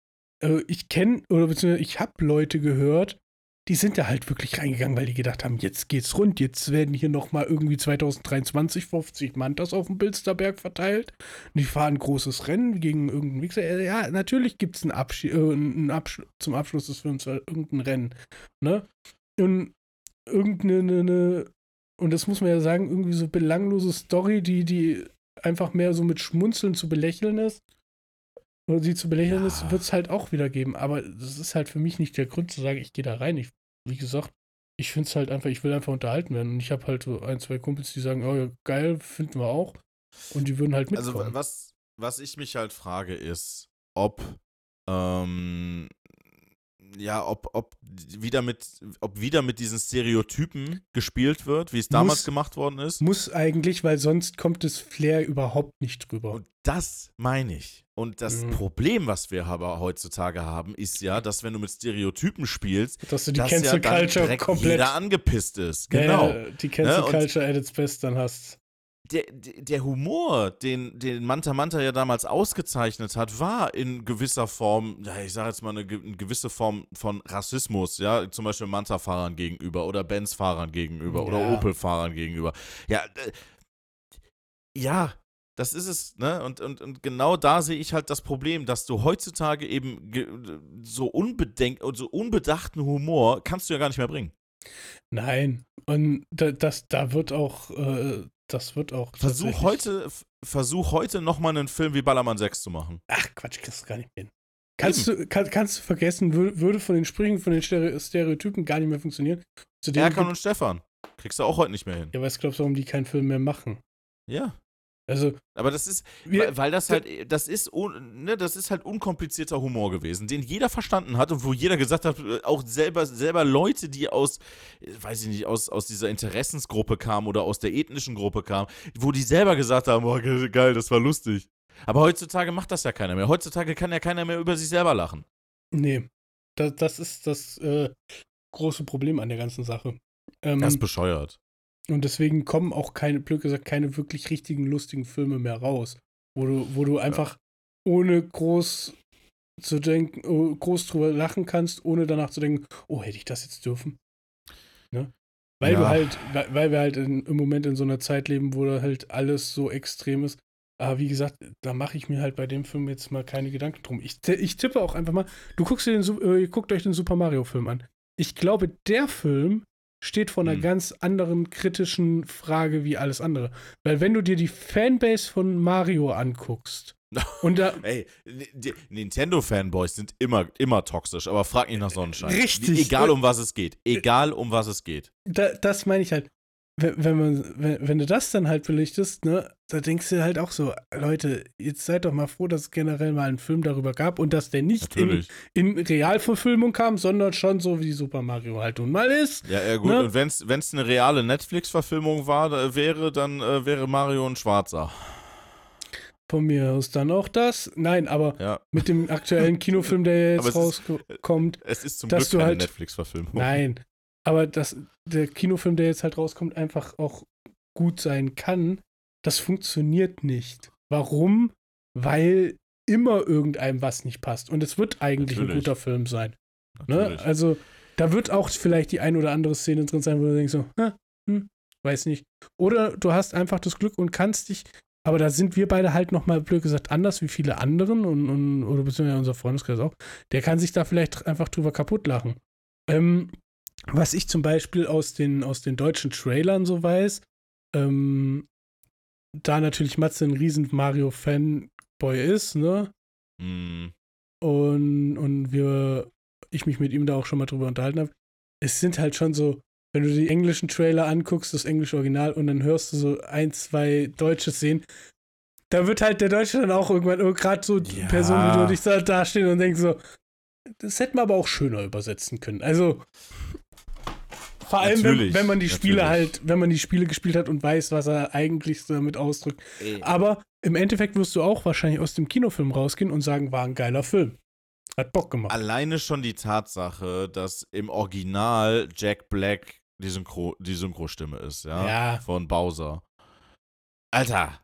Speaker 3: äh, ich kenne, oder beziehungsweise ich habe Leute gehört, die sind da halt wirklich reingegangen, weil die gedacht haben, jetzt geht's rund, jetzt werden hier nochmal irgendwie 2023 50 Mantas auf dem Bilsterberg verteilt. Und die fahren ein großes Rennen gegen irgendeinen Wichser. Äh, Ja, natürlich gibt es einen Abschied, äh, Absch zum Abschluss des Films äh, irgendein Rennen. Ne? Und irgendeine, eine, und das muss man ja sagen, irgendwie so belanglose Story, die, die einfach mehr so mit Schmunzeln zu belächeln ist. Oder sie zu belächeln
Speaker 2: Ja.
Speaker 3: ist, wird es halt auch wieder geben. Aber das ist halt für mich nicht der Grund zu sagen, ich gehe da rein. Ich, wie gesagt, ich finde es halt einfach, ich will einfach unterhalten werden. Und ich habe halt so ein, zwei Kumpels, die sagen, oh ja, geil, finden wir auch. Und die würden halt
Speaker 2: Also
Speaker 3: mitkommen.
Speaker 2: wa- was, was ich mich halt frage, ist, ob ähm, ja, ob, ob wieder mit, ob wieder mit diesen Stereotypen gespielt wird, wie es damals
Speaker 3: Muss-
Speaker 2: gemacht worden ist.
Speaker 3: Muss eigentlich, weil sonst kommt das Flair überhaupt nicht drüber.
Speaker 2: Und das meine ich. Und das
Speaker 3: Mhm.
Speaker 2: Problem, was wir aber heutzutage haben, ist ja, dass wenn du mit Stereotypen spielst,
Speaker 3: Dass du die
Speaker 2: dass
Speaker 3: Cancel
Speaker 2: ja
Speaker 3: Culture komplett.
Speaker 2: jeder angepisst ist. Genau.
Speaker 3: ja, die Cancel
Speaker 2: Ne,
Speaker 3: Culture at its best dann hast.
Speaker 2: Der, der Humor, den, den Manta Manta ja damals ausgezeichnet hat, war in gewisser Form, ja, ich sage jetzt mal eine, eine gewisse Form von Rassismus, ja, zum Beispiel Manta-Fahrern gegenüber oder Benz-Fahrern gegenüber oder
Speaker 3: Ja.
Speaker 2: Opel-Fahrern gegenüber. Ja, äh, ja, das ist es, ne? Und, und, und genau da sehe ich halt das Problem, dass du heutzutage eben so unbedenk so unbedachten Humor kannst du ja gar nicht mehr bringen.
Speaker 3: Nein. Und da, das, da wird auch, äh, das wird auch.
Speaker 2: Versuch heute, versuch heute nochmal einen Film wie Ballermann 6 zu machen.
Speaker 3: Ach Quatsch, kriegst du gar nicht hin. Kannst du, kann, kannst du vergessen, wür- würde von den Sprüchen, von den Stere- Stereotypen gar nicht mehr funktionieren. Zudem
Speaker 2: Erkan und Stefan. Kriegst du auch heute nicht mehr hin.
Speaker 3: ja, was glaubst du, warum die keinen Film mehr machen?
Speaker 2: Ja.
Speaker 3: Also,
Speaker 2: Aber das ist,
Speaker 3: wir,
Speaker 2: weil, das halt, das ist, ne, das ist halt unkomplizierter Humor gewesen, den jeder verstanden hat und wo jeder gesagt hat, äh, auch selber, selber Leute, die aus, äh, weiß ich nicht, aus, aus dieser Interessensgruppe kamen oder aus der ethnischen Gruppe kamen, wo die selber gesagt haben, oh, geil, das war lustig. Aber heutzutage macht das ja keiner mehr. Heutzutage kann ja keiner mehr über sich selber lachen.
Speaker 3: nee, das, das ist das äh, große Problem an der ganzen Sache. Ähm,
Speaker 2: Das ist bescheuert.
Speaker 3: Und deswegen kommen auch keine, blöd gesagt, keine wirklich richtigen, lustigen Filme mehr raus. Wo du, wo du einfach ohne groß zu denken, oh, groß drüber lachen kannst, ohne danach zu denken, oh, hätte ich das jetzt dürfen? Ne? Weil
Speaker 2: Ja.
Speaker 3: du halt, weil, weil wir halt in, im Moment in so einer Zeit leben, wo da halt alles so extrem ist. Aber wie gesagt, da mache ich mir halt bei dem Film jetzt mal keine Gedanken drum. Ich, ich tippe auch einfach mal, du guckst dir den, äh, guckt euch den Super Mario Film an. Ich glaube, der Film steht vor einer
Speaker 2: Hm.
Speaker 3: ganz anderen kritischen Frage wie alles andere. Weil wenn du dir die Fanbase von Mario anguckst und da
Speaker 2: Ey, Nintendo-Fanboys sind immer, immer toxisch, aber frag nicht nach Sonnenschein.
Speaker 3: Richtig.
Speaker 2: Egal um was es geht. Egal um was es geht.
Speaker 3: da, das meine ich halt. Wenn, wenn, man, wenn, wenn du das dann halt belichtest, ne, da denkst du halt auch so, Leute, jetzt seid doch mal froh, dass es generell mal einen Film darüber gab und dass der nicht in, in Realverfilmung kam, sondern schon so wie Super Mario halt nun mal ist.
Speaker 2: Ja, ja, gut.
Speaker 3: Ne?
Speaker 2: Und wenn es eine reale Netflix-Verfilmung war, da wäre, dann äh, wäre Mario ein Schwarzer.
Speaker 3: Von mir aus dann auch das. Nein, aber
Speaker 2: Ja.
Speaker 3: mit dem aktuellen Kinofilm, der jetzt rauskommt,
Speaker 2: Es ist zum
Speaker 3: Dass
Speaker 2: Glück
Speaker 3: du
Speaker 2: keine
Speaker 3: halt-
Speaker 2: Netflix-Verfilmung.
Speaker 3: Nein, aber dass der Kinofilm, der jetzt halt rauskommt, einfach auch gut sein kann, das funktioniert nicht. Warum? Weil immer irgendeinem was nicht passt. Und es wird eigentlich ein
Speaker 2: Natürlich.
Speaker 3: guter Film sein. Ne? Also, da wird auch vielleicht die ein oder andere Szene drin sein, wo du denkst so, "Hä? hm, weiß nicht. Oder du hast einfach das Glück und kannst dich, aber da sind wir beide halt nochmal, blöd gesagt, anders wie viele anderen und, und oder beziehungsweise unser Freundeskreis auch. Der kann sich da vielleicht einfach drüber kaputt lachen. Ähm, was ich zum Beispiel aus den, aus den deutschen Trailern so weiß, ähm, da natürlich Matze ein riesen Mario-Fanboy ist, ne?
Speaker 2: Hm,
Speaker 3: und, und wir, ich mich mit ihm da auch schon mal drüber unterhalten habe, es sind halt schon so, wenn du die englischen Trailer anguckst, das englische Original, und dann hörst du so ein, zwei deutsche Szenen, da wird halt der Deutsche dann auch irgendwann, gerade so
Speaker 2: Ja.
Speaker 3: Personen wie du dich da dastehen und denkst so, das hätten wir aber auch schöner übersetzen können. Also vor allem, wenn, wenn man die Spiele
Speaker 2: natürlich.
Speaker 3: halt, wenn man die Spiele gespielt hat und weiß, was er eigentlich so damit ausdrückt.
Speaker 2: ey,
Speaker 3: Aber im Endeffekt wirst du auch wahrscheinlich aus dem Kinofilm rausgehen und sagen, war ein geiler Film. Hat Bock gemacht.
Speaker 2: alleine schon die Tatsache, dass im Original Jack Black die, Synchro, die Synchrostimme ist, ja?
Speaker 3: Ja.
Speaker 2: Von Bowser. Alter.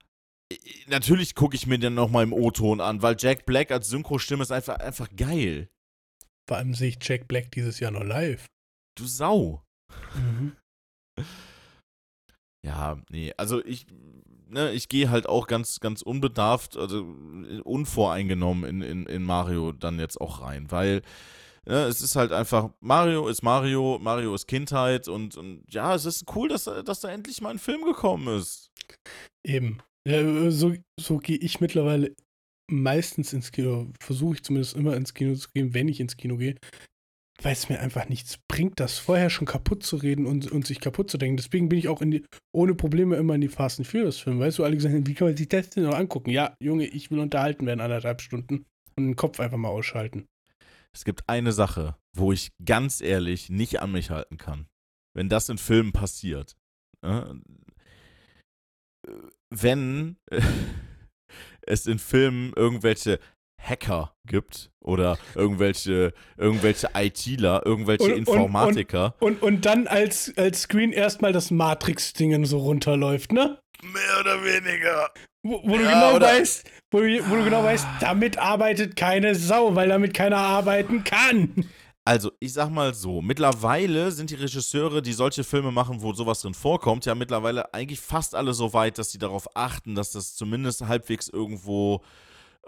Speaker 2: Natürlich gucke ich mir den nochmal im O-Ton an, weil Jack Black als Synchrostimme ist einfach, einfach geil.
Speaker 3: Vor allem sehe ich Jack Black dieses Jahr noch live.
Speaker 2: Du Sau.
Speaker 3: Mhm.
Speaker 2: Ja, nee, also ich, ne, ich gehe halt auch ganz, ganz unbedarft, also unvoreingenommen in, in, in Mario dann jetzt auch rein, weil ne, es ist halt einfach, Mario ist Mario, Mario ist Kindheit und, und ja, es ist cool, dass, da- dass da endlich mal ein Film gekommen ist.
Speaker 3: Eben. Ja, so so gehe ich mittlerweile meistens ins Kino, versuche ich zumindest immer ins Kino zu gehen, wenn ich ins Kino gehe, weil es mir einfach nichts bringt, das vorher schon kaputt zu reden und, und sich kaputt zu denken. Deswegen bin ich auch die, ohne Probleme immer in die Fast and Furious Filme. Weißt du, alle gesagt haben, wie kann man sich das denn noch angucken? Ja, Junge, ich will unterhalten werden anderthalb Stunden und den Kopf einfach mal ausschalten.
Speaker 2: Es gibt eine Sache, wo ich ganz ehrlich nicht an mich halten kann. Wenn das in Filmen passiert. ne? Wenn es in Filmen irgendwelche Hacker gibt oder irgendwelche, irgendwelche ITler, irgendwelche
Speaker 3: Und- und-
Speaker 2: Informatiker.
Speaker 3: Und, und dann als, als Screen erstmal das Matrix-Dingen so runterläuft, ne?
Speaker 2: mehr oder weniger.
Speaker 3: Wo, wo du
Speaker 2: Ja,
Speaker 3: genau
Speaker 2: oder-
Speaker 3: weißt, wo, du- wo du genau weißt, damit arbeitet keine Sau, weil damit keiner arbeiten kann.
Speaker 2: Also, ich sag mal so, mittlerweile sind die Regisseure, die solche Filme machen, wo sowas drin vorkommt, ja mittlerweile eigentlich fast alle so weit, dass sie darauf achten, dass das zumindest halbwegs irgendwo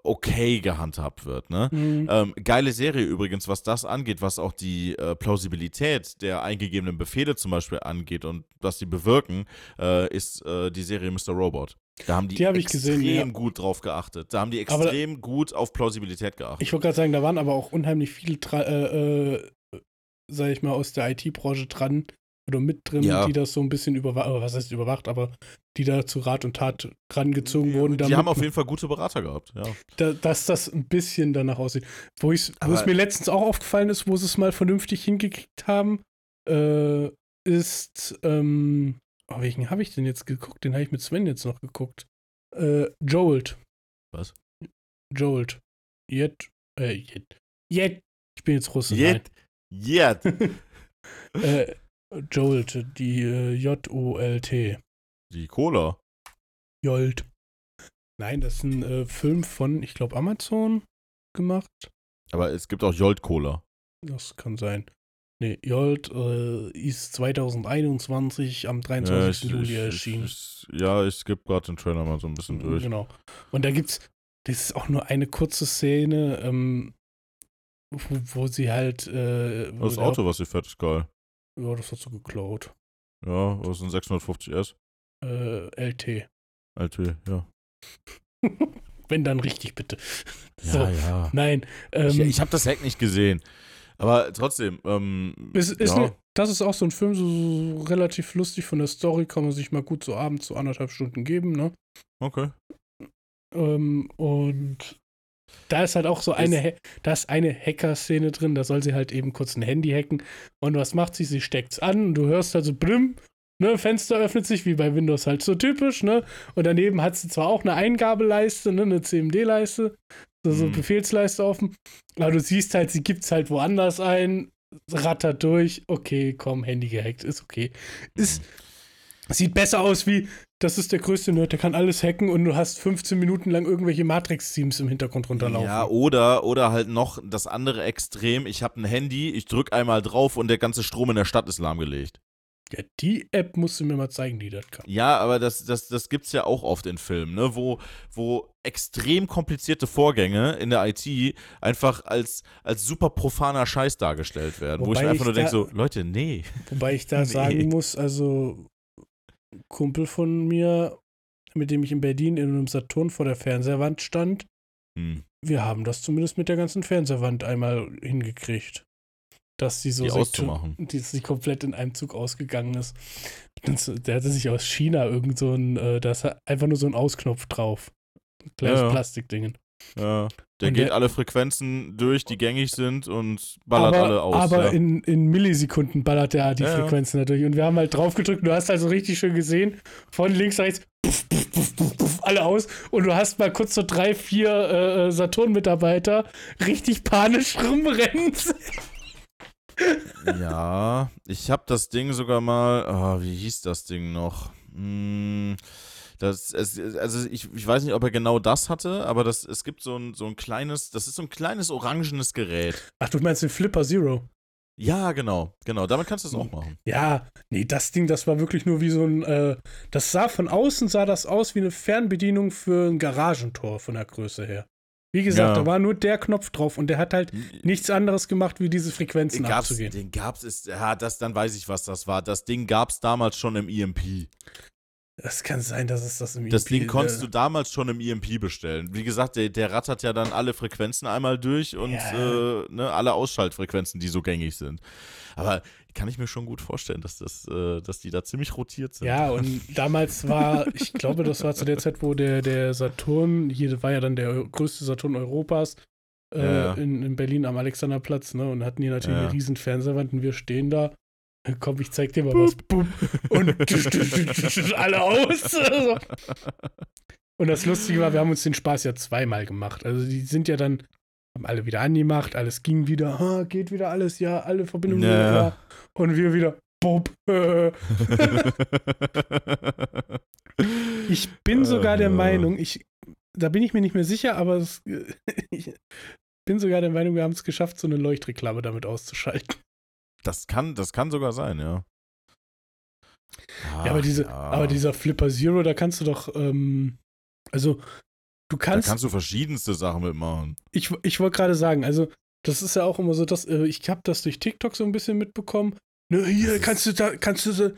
Speaker 2: okay gehandhabt wird, ne? Ähm, geile Serie übrigens, was das angeht, was auch die äh, Plausibilität der eingegebenen Befehle zum Beispiel angeht und was die bewirken, äh, ist äh, die Serie Mr. Robot. Da haben die,
Speaker 3: Die hab ich
Speaker 2: extrem
Speaker 3: gesehen, ja.
Speaker 2: gut drauf geachtet. Da haben die extrem gut auf Plausibilität geachtet.
Speaker 3: Ich wollte gerade sagen, da waren aber auch unheimlich viele, äh, äh, sag ich mal, aus der IT-Branche dran oder mit drin,
Speaker 2: Ja.
Speaker 3: die das so ein bisschen überwacht, was heißt überwacht, aber die da zu Rat und Tat rangezogen wurden,
Speaker 2: Die haben auf jeden Fall gute Berater gehabt, ja.
Speaker 3: da, dass das ein bisschen danach aussieht. Wo, ich's, wo es mir letztens auch aufgefallen ist, wo sie es mal vernünftig hingekriegt haben, äh, ist, ähm, oh, welchen habe ich denn jetzt geguckt? Den habe ich mit Sven jetzt noch geguckt. Äh, Jolt.
Speaker 2: Was?
Speaker 3: Jolt. Jet, äh, Jet. Jet. Ich bin jetzt Russe.
Speaker 2: Jet. Jet.
Speaker 3: Nein. Äh, Jolt, die äh, J-O-L-T.
Speaker 2: Die Cola.
Speaker 3: Jolt. Nein, das ist ein äh, Film von, ich glaube, Amazon gemacht.
Speaker 2: Aber es gibt auch Jolt Cola.
Speaker 3: Das kann sein. Nee, Jolt äh, ist 2021 am 23.
Speaker 2: ich-
Speaker 3: Juli erschienen.
Speaker 2: Ich, ich, ja, ich skippe gerade den Trailer mal so ein bisschen durch.
Speaker 3: Genau. Und da gibt's, das ist auch nur eine kurze Szene, ähm, wo, wo sie halt. Äh, wo
Speaker 2: Das Auto, was sie fährt, ist geil.
Speaker 3: Ja, das hat sie geklaut.
Speaker 2: Ja, das ist ein 650S.
Speaker 3: Äh, LT.
Speaker 2: LT, ja.
Speaker 3: Wenn dann richtig, bitte.
Speaker 2: Ja,
Speaker 3: So.
Speaker 2: ja.
Speaker 3: Nein. Ähm,
Speaker 2: Ich, ich habe das Hack nicht gesehen. Aber trotzdem, ähm,
Speaker 3: ist, ist
Speaker 2: ja.
Speaker 3: ne, das ist auch so ein Film, so, so relativ lustig von der Story, kann man sich mal gut so abends so anderthalb Stunden geben, ne?
Speaker 2: okay.
Speaker 3: Ähm, und da ist halt auch so eine, da ist eine Hacker-Szene drin, da soll sie halt eben kurz ein Handy hacken. Und was macht sie? Sie steckt's an und du hörst halt so blüm, ne, Fenster öffnet sich, wie bei Windows halt so typisch, ne? Und daneben hat sie zwar auch eine Eingabeleiste, ne, eine CMD-Leiste, so, so
Speaker 2: Mhm.
Speaker 3: Befehlsleiste offen, aber du siehst halt, sie gibt's halt woanders ein, rattert durch, okay, komm, Handy gehackt, ist okay. Ist, Sieht besser aus wie, das ist der größte Nerd, der kann alles hacken und du hast 15 Minuten lang irgendwelche Matrix-Teams im Hintergrund runterlaufen.
Speaker 2: Ja, oder, oder halt noch das andere Extrem. Ich habe ein Handy, ich drück einmal drauf und der ganze Strom in der Stadt ist lahmgelegt.
Speaker 3: Ja, die App musst du mir mal zeigen, die das kann.
Speaker 2: Ja, aber das, das, das gibt's ja auch oft in Filmen, ne? wo, wo extrem komplizierte Vorgänge in der IT einfach als, als super profaner Scheiß dargestellt werden. wo ich
Speaker 3: Wobei
Speaker 2: mir einfach
Speaker 3: ich
Speaker 2: nur denke, so, Leute, nee.
Speaker 3: Wobei ich da
Speaker 2: Nee.
Speaker 3: sagen muss, also Kumpel von mir, mit dem ich in Berlin in einem Saturn vor der Fernseherwand stand,
Speaker 2: Hm.
Speaker 3: wir haben das zumindest mit der ganzen Fernseherwand einmal hingekriegt. Dass sie so
Speaker 2: Die auszumachen.
Speaker 3: dass sie komplett in einem Zug ausgegangen ist. Das, der hatte sich aus China irgend so ein, äh, da ist einfach nur so ein Ausknopf drauf. Ein kleines
Speaker 2: Ja, ja.
Speaker 3: Plastikdingen.
Speaker 2: Ja. Der
Speaker 3: Und
Speaker 2: geht
Speaker 3: der-
Speaker 2: alle Frequenzen durch, die gängig sind und ballert
Speaker 3: aber,
Speaker 2: alle aus.
Speaker 3: Aber
Speaker 2: ja.
Speaker 3: in, in Millisekunden ballert der die
Speaker 2: Ja, ja.
Speaker 3: Frequenzen natürlich. Und wir haben halt drauf gedrückt, du hast also richtig schön gesehen, von links, rechts, puff, puff, puff, puff, puff, alle aus. Und du hast mal kurz so drei, vier äh, Saturn-Mitarbeiter richtig panisch rumrennen.
Speaker 2: Ja, ich habe das Ding sogar mal. ah, wie hieß das Ding noch? Hm, das, es, also ich, ich weiß nicht, ob er genau das hatte, aber das, es gibt so ein, so ein kleines, das ist so ein kleines orangenes Gerät.
Speaker 3: Ach, du meinst den Flipper Zero?
Speaker 2: Ja, genau, genau. Damit kannst du es auch machen.
Speaker 3: Ja, nee, das Ding, das war wirklich nur wie so ein, äh, das sah von außen, sah das aus wie eine Fernbedienung für ein Garagentor von der Größe her. Wie gesagt,
Speaker 2: Ja.
Speaker 3: da war nur der Knopf drauf und der hat halt nichts anderes gemacht, wie diese Frequenzen
Speaker 2: Den
Speaker 3: abzugehen.
Speaker 2: den gab's, ist, ja, das, dann weiß ich, was das war. Das Ding gab's damals schon im EMP.
Speaker 3: Das kann sein, dass es das im
Speaker 2: Das
Speaker 3: EMP
Speaker 2: Ding konntest
Speaker 3: äh,
Speaker 2: du damals schon im EMP bestellen. Wie gesagt, der, der rattert ja dann alle Frequenzen einmal durch und
Speaker 3: Ja.
Speaker 2: äh, ne, alle Ausschaltfrequenzen, die so gängig sind. Aber kann ich mir schon gut vorstellen, dass, das, äh, dass die da ziemlich rotiert sind.
Speaker 3: Ja, und damals war, ich glaube, das war zu der Zeit, wo der, der Saturn, hier war ja dann der größte Saturn Europas, äh,
Speaker 2: Ja.
Speaker 3: in, in Berlin am Alexanderplatz, ne? Und hatten hier natürlich
Speaker 2: Ja.
Speaker 3: eine riesen Fernsehwand und wir stehen da. Komm, ich zeig dir mal was. Und alle aus. Und das Lustige war, wir haben uns den Spaß ja zweimal gemacht. Also die sind ja dann, haben alle wieder angemacht, alles ging wieder, ha, geht wieder alles, ja, alle Verbindungen wieder
Speaker 2: Ja.
Speaker 3: klar. Und wir wieder, Bob. Ich bin sogar der
Speaker 2: Äh.
Speaker 3: Meinung, ich, da bin ich mir nicht mehr sicher, aber es, ich bin sogar der Meinung, wir haben es geschafft, so eine Leuchtreklame damit auszuschalten.
Speaker 2: Das kann, das kann sogar sein, ja.
Speaker 3: ja, aber,
Speaker 2: Ach,
Speaker 3: diese,
Speaker 2: ja.
Speaker 3: aber dieser Flipper Zero, da kannst du doch, ähm, also du
Speaker 2: Da
Speaker 3: kannst,
Speaker 2: kannst du verschiedenste Sachen mitmachen.
Speaker 3: ich, ich wollte gerade sagen, also das ist ja auch immer so, dass äh, ich habe das durch TikTok so ein bisschen mitbekommen. Ne, hier kannst du da, kannst du so,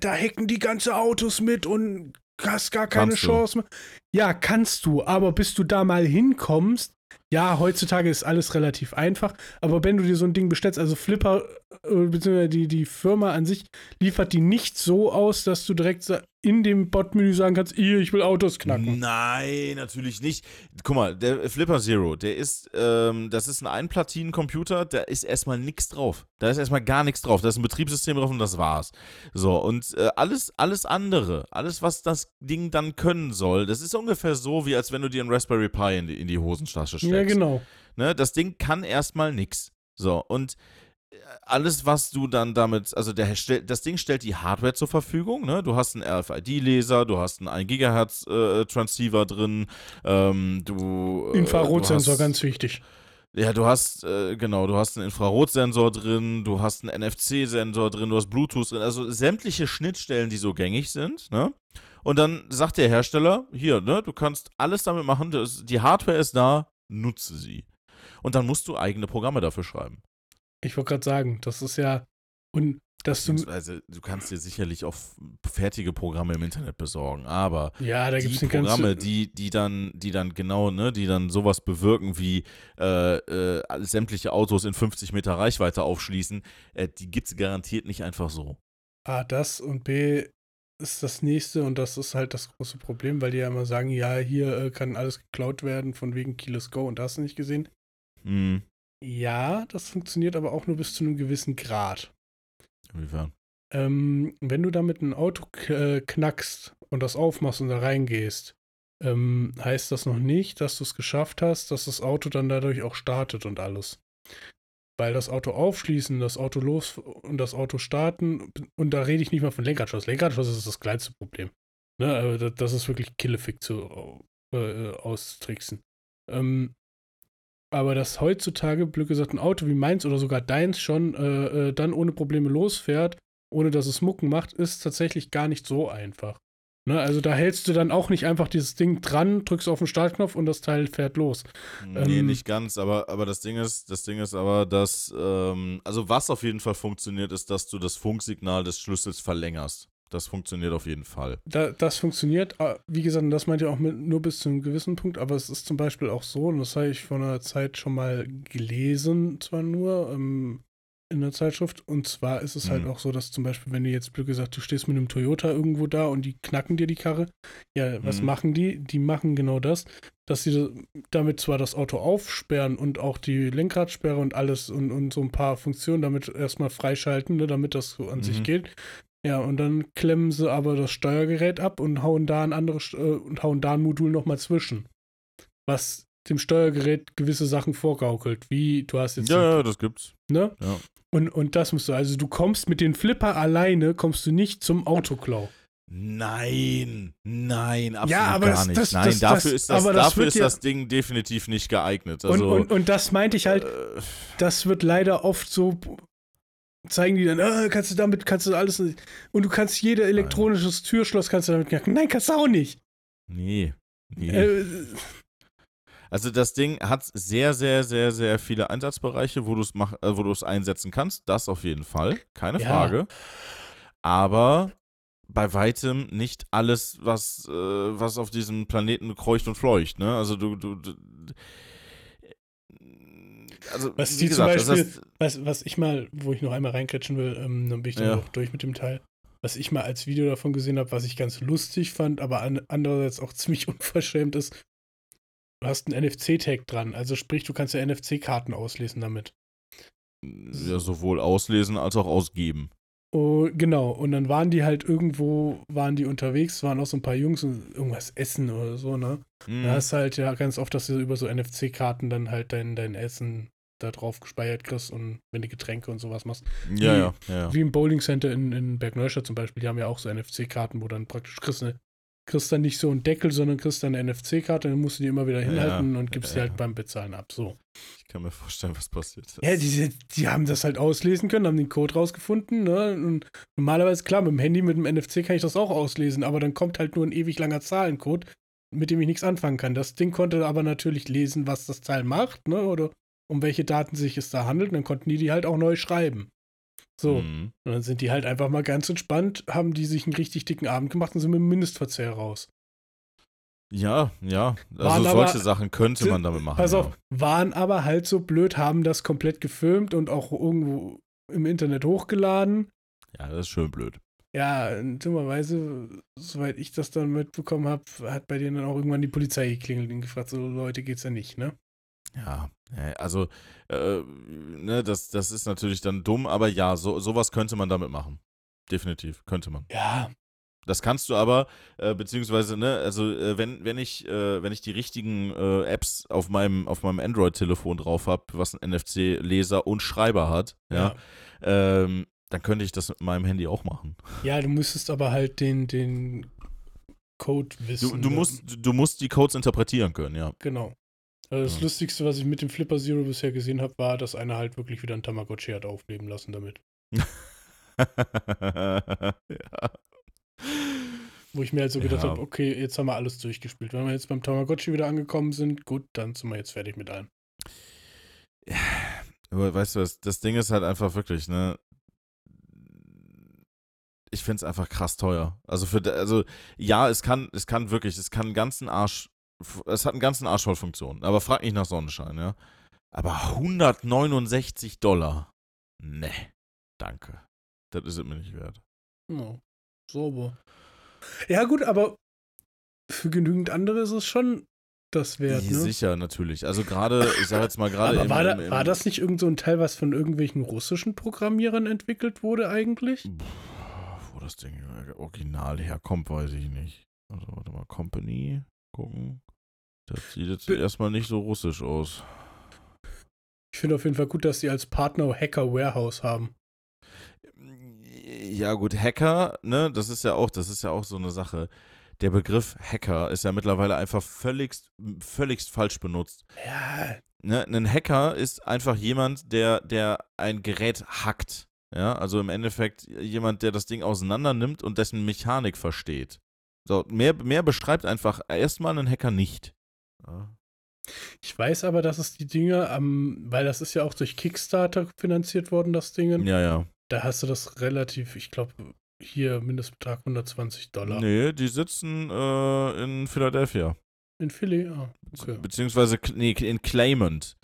Speaker 3: da hacken die ganze Autos mit und hast gar keine
Speaker 2: Kannst.
Speaker 3: Chance mehr. Ja, kannst du, aber bis du da mal hinkommst, ja, heutzutage ist alles relativ einfach, aber wenn du dir so ein Ding bestellst, also Flipper, äh, beziehungsweise die, die Firma an sich liefert die nicht so aus, dass du direkt in dem Bot-Menü sagen kannst, ich will Autos knacken.
Speaker 2: Nein, natürlich nicht. Guck mal, der Flipper Zero, der ist, ähm, das ist ein Einplatinencomputer, da ist erstmal nichts drauf. Da ist erstmal gar nichts drauf. Da ist ein Betriebssystem drauf und das war's. So, und äh, alles, alles andere, alles, was das Ding dann können soll, das ist ungefähr so, wie als wenn du dir einen Raspberry Pi in die, in die Hosentasche steckst.
Speaker 3: Ja, genau.
Speaker 2: Ne, das Ding kann erstmal nix. So, und äh, alles, was du dann damit, also der, das Ding stellt die Hardware zur Verfügung, ne? Du hast einen RFID-Laser, du hast einen 1 Gigahertz äh, Transceiver drin, ähm, du. äh,
Speaker 3: Infrarotsensor, ganz wichtig.
Speaker 2: Ja, du hast, äh, genau, du hast einen Infrarotsensor drin, du hast einen NFC-Sensor drin, du hast Bluetooth drin, also sämtliche Schnittstellen, die so gängig sind, ne? Und dann sagt der Hersteller, hier, ne, du kannst alles damit machen, das, die Hardware ist da, nutze sie. Und dann musst du eigene Programme dafür schreiben.
Speaker 3: Ich wollte gerade sagen, das ist ja. Und dass du.
Speaker 2: Beziehungsweise, du kannst dir sicherlich auch fertige Programme im Internet besorgen, aber
Speaker 3: Ja, da
Speaker 2: die
Speaker 3: gibt es eine
Speaker 2: Programme, die, die dann, die dann genau, ne, die dann sowas bewirken wie äh, äh, sämtliche Autos in 50 Meter Reichweite aufschließen, äh, die gibt es garantiert nicht einfach so.
Speaker 3: A, das und B ist das nächste und das ist halt das große Problem, weil die ja immer sagen, ja, hier äh, kann alles geklaut werden, von wegen Keyless Go und das nicht gesehen.
Speaker 2: Hm,
Speaker 3: Ja, das funktioniert aber auch nur bis zu einem gewissen Grad.
Speaker 2: inwiefern?
Speaker 3: Ähm, wenn du damit ein Auto äh, knackst und das aufmachst und da reingehst, ähm, heißt das noch nicht, dass du es geschafft hast, dass das Auto dann dadurch auch startet und alles. Weil das Auto aufschließen, das Auto los und das Auto starten, und da rede ich nicht mal von Lenkradschloss. Lenkradschloss ist das kleinste Problem. Ne, das, das ist wirklich Killefick zu äh, äh, austricksen. Ähm, aber dass heutzutage, blöd gesagt, ein Auto wie meins oder sogar deins schon äh, äh, dann ohne Probleme losfährt, ohne dass es Mucken macht, ist tatsächlich gar nicht so einfach. Ne, also da hältst du dann auch nicht einfach dieses Ding dran, drückst auf den Startknopf und das Teil fährt los.
Speaker 2: Nee,
Speaker 3: Ähm,
Speaker 2: nicht ganz, aber, aber das Ding ist, das Ding ist aber, dass, ähm, also was auf jeden Fall funktioniert, ist, dass du das Funksignal des Schlüssels verlängerst. Das funktioniert auf jeden Fall.
Speaker 3: Da, das funktioniert, äh, wie gesagt, und das meint ihr auch mit, nur bis zu einem gewissen Punkt, aber es ist zum Beispiel auch so, und das habe ich vor einer Zeit schon mal gelesen, zwar nur ähm, in der Zeitschrift, und zwar ist es halt
Speaker 2: Mhm.
Speaker 3: auch so, dass zum Beispiel, wenn du jetzt blöd gesagt, du stehst mit einem Toyota irgendwo da und die knacken dir die Karre, ja, was
Speaker 2: Mhm.
Speaker 3: machen die? Die machen genau das, dass sie damit zwar das Auto aufsperren und auch die Lenkradsperre und alles und, und so ein paar Funktionen damit erstmal freischalten, ne, damit das so an sich
Speaker 2: Mhm.
Speaker 3: geht. Ja, und dann klemmen sie aber das Steuergerät ab und hauen da ein anderes äh, und hauen da ein Modul nochmal zwischen. Was dem Steuergerät gewisse Sachen vorgaukelt, wie du hast jetzt
Speaker 2: Ja, ja, das gibt's.
Speaker 3: ne?
Speaker 2: Ja.
Speaker 3: Und, und das musst du, also du kommst mit den Flipper alleine, kommst du nicht zum Autoklau.
Speaker 2: Nein, nein, absolut
Speaker 3: Ja, aber
Speaker 2: gar
Speaker 3: das-
Speaker 2: nicht.
Speaker 3: das-
Speaker 2: nein,
Speaker 3: das-
Speaker 2: dafür ist, das, dafür ist
Speaker 3: ja-
Speaker 2: das Ding definitiv nicht geeignet. Also,
Speaker 3: und, und, und das meinte ich halt,
Speaker 2: äh,
Speaker 3: das wird leider oft so zeigen die dann, äh, kannst du damit, kannst du alles und du kannst jede elektronisches Türschloss kannst du damit knacken. Nein, kannst du auch nicht.
Speaker 2: nee. nee.
Speaker 3: Äh,
Speaker 2: Also das Ding hat sehr, sehr, sehr, sehr viele Einsatzbereiche, wo du es mach, äh, wo du es einsetzen kannst. Das auf jeden Fall, keine
Speaker 3: Ja.
Speaker 2: Frage. Aber bei weitem nicht alles, was, äh, was auf diesem Planeten kreucht und fleucht. Ne? Also du, du, du also
Speaker 3: Was die zum
Speaker 2: gesagt,
Speaker 3: Beispiel- was, was ich mal, wo ich noch einmal reinkretschen will, ähm, dann bin ich dann
Speaker 2: Ja.
Speaker 3: auch durch mit dem Teil. Was ich mal als Video davon gesehen habe, was ich ganz lustig fand, aber an, andererseits auch ziemlich unverschämt ist, hast einen NFC-Tag dran. Also sprich, du kannst ja NFC-Karten auslesen damit.
Speaker 2: ja, sowohl auslesen als auch ausgeben.
Speaker 3: Oh, genau, und dann waren die halt irgendwo, waren die unterwegs, waren auch so ein paar Jungs und irgendwas essen oder so, ne?
Speaker 2: Mhm.
Speaker 3: Da hast du halt ja ganz oft, dass du über so NFC-Karten dann halt dein, dein Essen da drauf gespeichert kriegst und wenn du Getränke und sowas machst.
Speaker 2: ja, ja, ja, ja.
Speaker 3: Wie im Bowling Center in, in Bergneustadt zum Beispiel, die haben ja auch so NFC-Karten, wo dann praktisch kriegst du kriegst dann nicht so einen Deckel, sondern kriegst dann eine NFC-Karte, dann musst du die immer wieder
Speaker 2: Ja,
Speaker 3: hinhalten und gibst
Speaker 2: ja,
Speaker 3: die halt
Speaker 2: ja.
Speaker 3: beim Bezahlen ab. So.
Speaker 2: Ich kann mir vorstellen, was passiert ist.
Speaker 3: Ja, die, die haben das halt auslesen können, haben den Code rausgefunden. Ne? Und normalerweise, klar, mit dem Handy, mit dem NFC kann ich das auch auslesen, aber dann kommt halt nur ein ewig langer Zahlencode, mit dem ich nichts anfangen kann. Das Ding konnte aber natürlich lesen, was das Teil macht, ne? Oder um welche Daten sich es da handelt. Und dann konnten die die halt auch neu schreiben. So.
Speaker 2: Mhm.
Speaker 3: Und dann sind die halt einfach mal ganz entspannt, haben die sich einen richtig dicken Abend gemacht und sind mit dem Mindestverzehr raus.
Speaker 2: Ja, ja. Also
Speaker 3: Waren
Speaker 2: solche
Speaker 3: aber-
Speaker 2: Sachen könnte man damit machen.
Speaker 3: Pass
Speaker 2: ja.
Speaker 3: auf, waren aber halt so blöd, haben das komplett gefilmt und auch irgendwo im Internet hochgeladen.
Speaker 2: Ja, das ist schön blöd.
Speaker 3: Ja, dummerweise, soweit ich das dann mitbekommen habe, hat bei denen dann auch irgendwann die Polizei geklingelt und gefragt, so Leute geht's ja nicht, ne?
Speaker 2: Ja, äh, also, äh, ne, das, das ist natürlich dann dumm, aber ja, so, sowas könnte man damit machen. Definitiv, könnte man.
Speaker 3: Ja,
Speaker 2: Das kannst du aber, äh, beziehungsweise, ne, also äh, wenn, wenn ich, äh, wenn ich die richtigen äh, Apps auf meinem, auf meinem Android-Telefon drauf habe, was einen NFC-Leser und Schreiber hat, ja, ähm, dann könnte ich das mit meinem Handy auch machen.
Speaker 3: Ja, du müsstest aber halt den, den Code
Speaker 2: Du,
Speaker 3: wissen.
Speaker 2: du,
Speaker 3: ne?
Speaker 2: musst, du musst die Codes interpretieren können, ja.
Speaker 3: Genau. Also das
Speaker 2: Ja.
Speaker 3: Lustigste, was ich mit dem Flipper Zero bisher gesehen habe, war, dass einer halt wirklich wieder ein Tamagotchi hat aufleben lassen damit.
Speaker 2: ja.
Speaker 3: Wo ich mir halt so gedacht
Speaker 2: Ja.
Speaker 3: habe, okay, jetzt haben wir alles durchgespielt. Wenn wir jetzt beim Tamagotchi wieder angekommen sind, gut, dann sind wir jetzt fertig mit allem.
Speaker 2: Aber weißt du was, das Ding ist halt einfach wirklich, ne? Ich finde es einfach krass teuer. Also für, also ja, es kann, es kann wirklich, es kann einen ganzen Arsch, es hat einen ganzen Arsch voll Funktionen. Aber frag nicht nach Sonnenschein, ja? Aber 169 Dollar? Ne, danke. Das ist es mir nicht wert.
Speaker 3: Ja, sauber. Ja, gut, aber für genügend andere ist es schon das wert, ne?
Speaker 2: Sicher, natürlich. Also gerade, ich sag jetzt mal gerade
Speaker 3: war, da, war das nicht irgend so ein Teil, was von irgendwelchen russischen Programmierern entwickelt wurde eigentlich?
Speaker 2: Pff, Wo das Ding original herkommt, weiß ich nicht. Also, warte mal, Company, gucken. Das sieht jetzt
Speaker 3: Be-
Speaker 2: erstmal nicht so russisch aus.
Speaker 3: Ich finde auf jeden Fall gut, dass sie als Partner Hacker Warehouse haben.
Speaker 2: Ja, gut, Hacker, ne, das ist ja auch, das ist ja auch so eine Sache. Der Begriff Hacker ist ja mittlerweile einfach völligst, völligst falsch benutzt.
Speaker 3: Ja,
Speaker 2: Ne, ein Hacker ist einfach jemand, der, der ein Gerät hackt. Ja, also im Endeffekt jemand, der das Ding auseinander nimmt und dessen Mechanik versteht. So, mehr, mehr beschreibt einfach erstmal einen Hacker nicht. Ja.
Speaker 3: ich weiß aber, dass es die Dinge am, weil das ist ja auch durch Kickstarter finanziert worden, das Ding.
Speaker 2: Ja, ja.
Speaker 3: Da hast du das relativ, ich glaube, hier Mindestbetrag 120 Dollar.
Speaker 2: Nee, die sitzen äh, in Philadelphia.
Speaker 3: In Philly? Ah, okay.
Speaker 2: Beziehungsweise nee, in Claymont.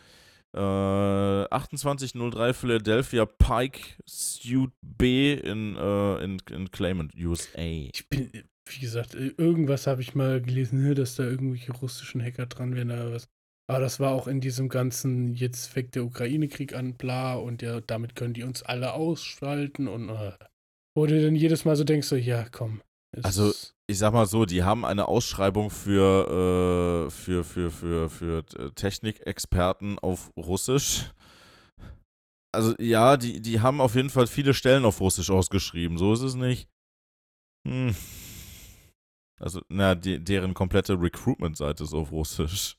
Speaker 2: Äh, 2803 Philadelphia Pike Suite B in, äh, in, in Claymont, USA.
Speaker 3: Ich bin, wie gesagt, irgendwas habe ich mal gelesen, ne, dass da irgendwelche russischen Hacker dran wären oder was. Aber das war auch in diesem ganzen, jetzt fängt der Ukraine-Krieg an, bla, und ja, damit können die uns alle ausschalten und äh, wo du dann jedes Mal so denkst, so, ja, komm.
Speaker 2: Also, Ich sag mal so, die haben eine Ausschreibung für, äh, für, für, für, für äh, Technikexperten auf Russisch. Also ja, die, die haben auf jeden Fall viele Stellen auf Russisch ausgeschrieben, so ist es nicht. Hm. Also, na, die, deren komplette Recruitment-Seite ist auf Russisch.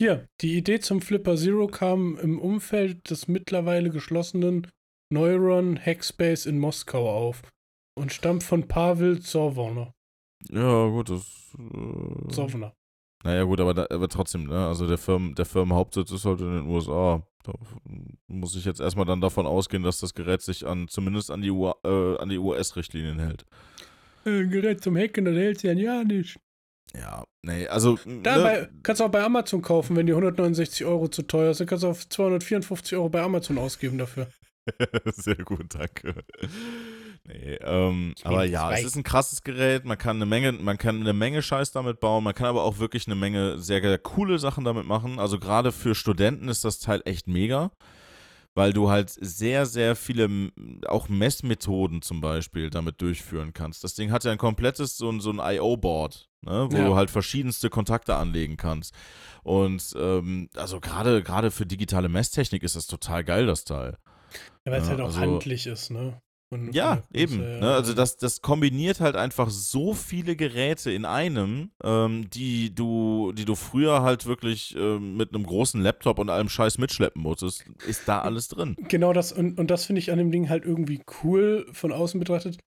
Speaker 3: Hier, die Idee zum Flipper Zero kam im Umfeld des mittlerweile geschlossenen Neuron Hackspace in Moskau auf und stammt von Pavel Zorvona.
Speaker 2: Ja, gut, das. Äh,
Speaker 3: Zorvona.
Speaker 2: naja, gut, aber, da, aber trotzdem, ne? Also der, Firmen, der Firmenhauptsitz ist halt in den USA. Da muss ich jetzt erstmal dann davon ausgehen, dass das Gerät sich an, zumindest an die, äh, an die US-Richtlinien hält.
Speaker 3: Äh, Gerät zum Hacken, das hält sie ja ja nicht.
Speaker 2: Ja, nee, also.
Speaker 3: Dabei
Speaker 2: ne,
Speaker 3: kannst du auch bei Amazon kaufen, wenn die 169 Euro zu teuer sind, kannst du auf 254 Euro bei Amazon ausgeben dafür.
Speaker 2: Sehr gut, danke. Nee, ähm, aber ja, es ist ein krasses Gerät, man kann eine Menge, man kann eine Menge Scheiß damit bauen, man kann aber auch wirklich eine Menge sehr, sehr coole Sachen damit machen. Also gerade für Studenten ist das Teil echt mega, weil du halt sehr, sehr viele auch Messmethoden zum Beispiel damit durchführen kannst. Das Ding hat ja ein komplettes so ein, so ein I.O.-Board, ne, wo
Speaker 3: Ja.
Speaker 2: du halt verschiedenste Kontakte anlegen kannst. Und ähm, also gerade gerade für digitale Messtechnik ist das total geil, das Teil.
Speaker 3: Ja, weil es
Speaker 2: Ja,
Speaker 3: halt auch
Speaker 2: also-
Speaker 3: handlich ist, ne? Und-
Speaker 2: Ja,
Speaker 3: und-
Speaker 2: eben.
Speaker 3: äh,
Speaker 2: Ne? Also das, das kombiniert halt einfach so viele Geräte in einem, ähm, die du, die du früher halt wirklich ähm, mit einem großen Laptop und allem Scheiß mitschleppen musstest, ist da alles drin.
Speaker 3: Genau das, und, und das finde ich an dem Ding halt irgendwie cool von außen betrachtet.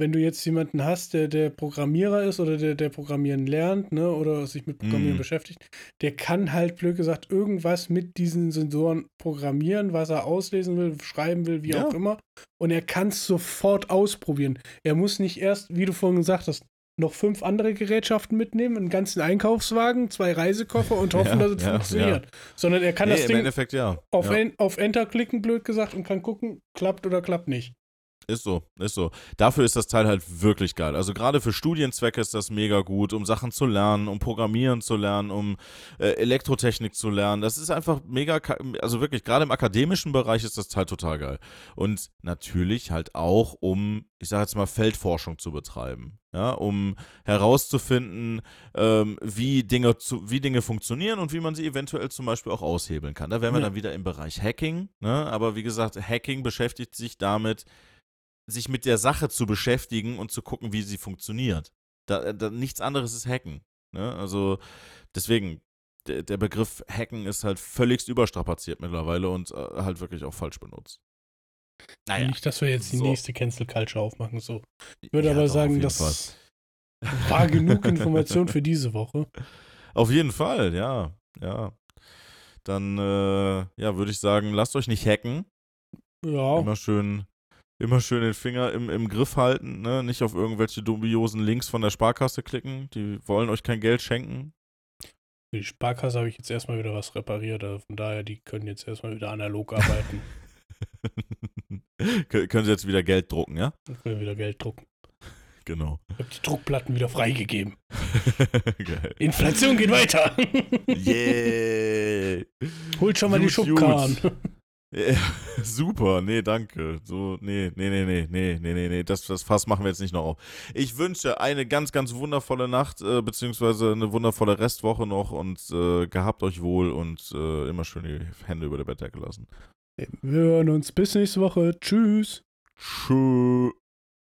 Speaker 3: Wenn du jetzt jemanden hast, der der Programmierer ist oder der, der Programmieren lernt, ne, oder sich mit Programmieren
Speaker 2: Mhm.
Speaker 3: beschäftigt, der kann halt, blöd gesagt, irgendwas mit diesen Sensoren programmieren, was er auslesen will, schreiben will, wie
Speaker 2: Ja.
Speaker 3: auch immer. Und er kann es sofort ausprobieren. Er muss nicht erst, wie du vorhin gesagt hast, noch fünf andere Gerätschaften mitnehmen, einen ganzen Einkaufswagen, zwei Reisekoffer und hoffen,
Speaker 2: Ja,
Speaker 3: dass es
Speaker 2: ja,
Speaker 3: funktioniert. Sondern er kann
Speaker 2: nee,
Speaker 3: das Ding auf,
Speaker 2: ja.
Speaker 3: en auf Enter klicken, blöd gesagt, und kann gucken, klappt oder klappt nicht.
Speaker 2: Ist so, ist so. Dafür ist das Teil halt wirklich geil. Also gerade für Studienzwecke ist das mega gut, um Sachen zu lernen, um Programmieren zu lernen, um äh, Elektrotechnik zu lernen. Das ist einfach mega, also wirklich, gerade im akademischen Bereich ist das Teil total geil. Und natürlich halt auch, um, ich sage jetzt mal, Feldforschung zu betreiben. Ja, um herauszufinden, ähm, wie, Dinge zu, wie Dinge funktionieren und wie man sie eventuell zum Beispiel auch aushebeln kann. Da wären wir
Speaker 3: Ja.
Speaker 2: dann wieder im Bereich Hacking. Ne? Aber wie gesagt, Hacking beschäftigt sich damit, sich mit der Sache zu beschäftigen und zu gucken, wie sie funktioniert. Da, da, nichts anderes ist Hacken. Ne? Also deswegen, der, der Begriff Hacken ist halt völligst überstrapaziert mittlerweile und äh, halt wirklich auch falsch benutzt. Naja,
Speaker 3: Nicht, dass wir jetzt die
Speaker 2: so.
Speaker 3: nächste Cancel Culture aufmachen. So. Ich würde
Speaker 2: Ja,
Speaker 3: aber
Speaker 2: doch,
Speaker 3: sagen, das war genug Information für diese Woche.
Speaker 2: Auf jeden Fall, ja, ja. Dann, äh, ja, würde ich sagen, lasst euch nicht hacken.
Speaker 3: Ja,
Speaker 2: Immer schön, immer schön den Finger im, im Griff halten, ne? Nicht auf irgendwelche dubiosen Links von der Sparkasse klicken. Die wollen euch kein Geld schenken.
Speaker 3: für die Sparkasse habe ich jetzt erstmal wieder was repariert. Also von daher, die können jetzt erstmal wieder analog arbeiten.
Speaker 2: Kö- Können sie jetzt wieder Geld drucken, ja?
Speaker 3: und können wieder Geld drucken.
Speaker 2: Genau.
Speaker 3: Ich habe die Druckplatten wieder freigegeben.
Speaker 2: Geil.
Speaker 3: Inflation geht weiter.
Speaker 2: Yeah.
Speaker 3: Holt schon mal die
Speaker 2: Gut,
Speaker 3: Schubkarren.
Speaker 2: Ja, super, nee, danke. So, nee, nee, nee, nee, nee, nee, nee, nee, das, das Fass machen wir jetzt nicht noch auf. Ich wünsche eine ganz, ganz wundervolle Nacht, äh, beziehungsweise eine wundervolle Restwoche noch und äh, gehabt euch wohl und äh, immer schön die Hände über der Bettdecke lassen.
Speaker 3: Wir hören uns bis nächste Woche. Tschüss.
Speaker 2: Tschüss.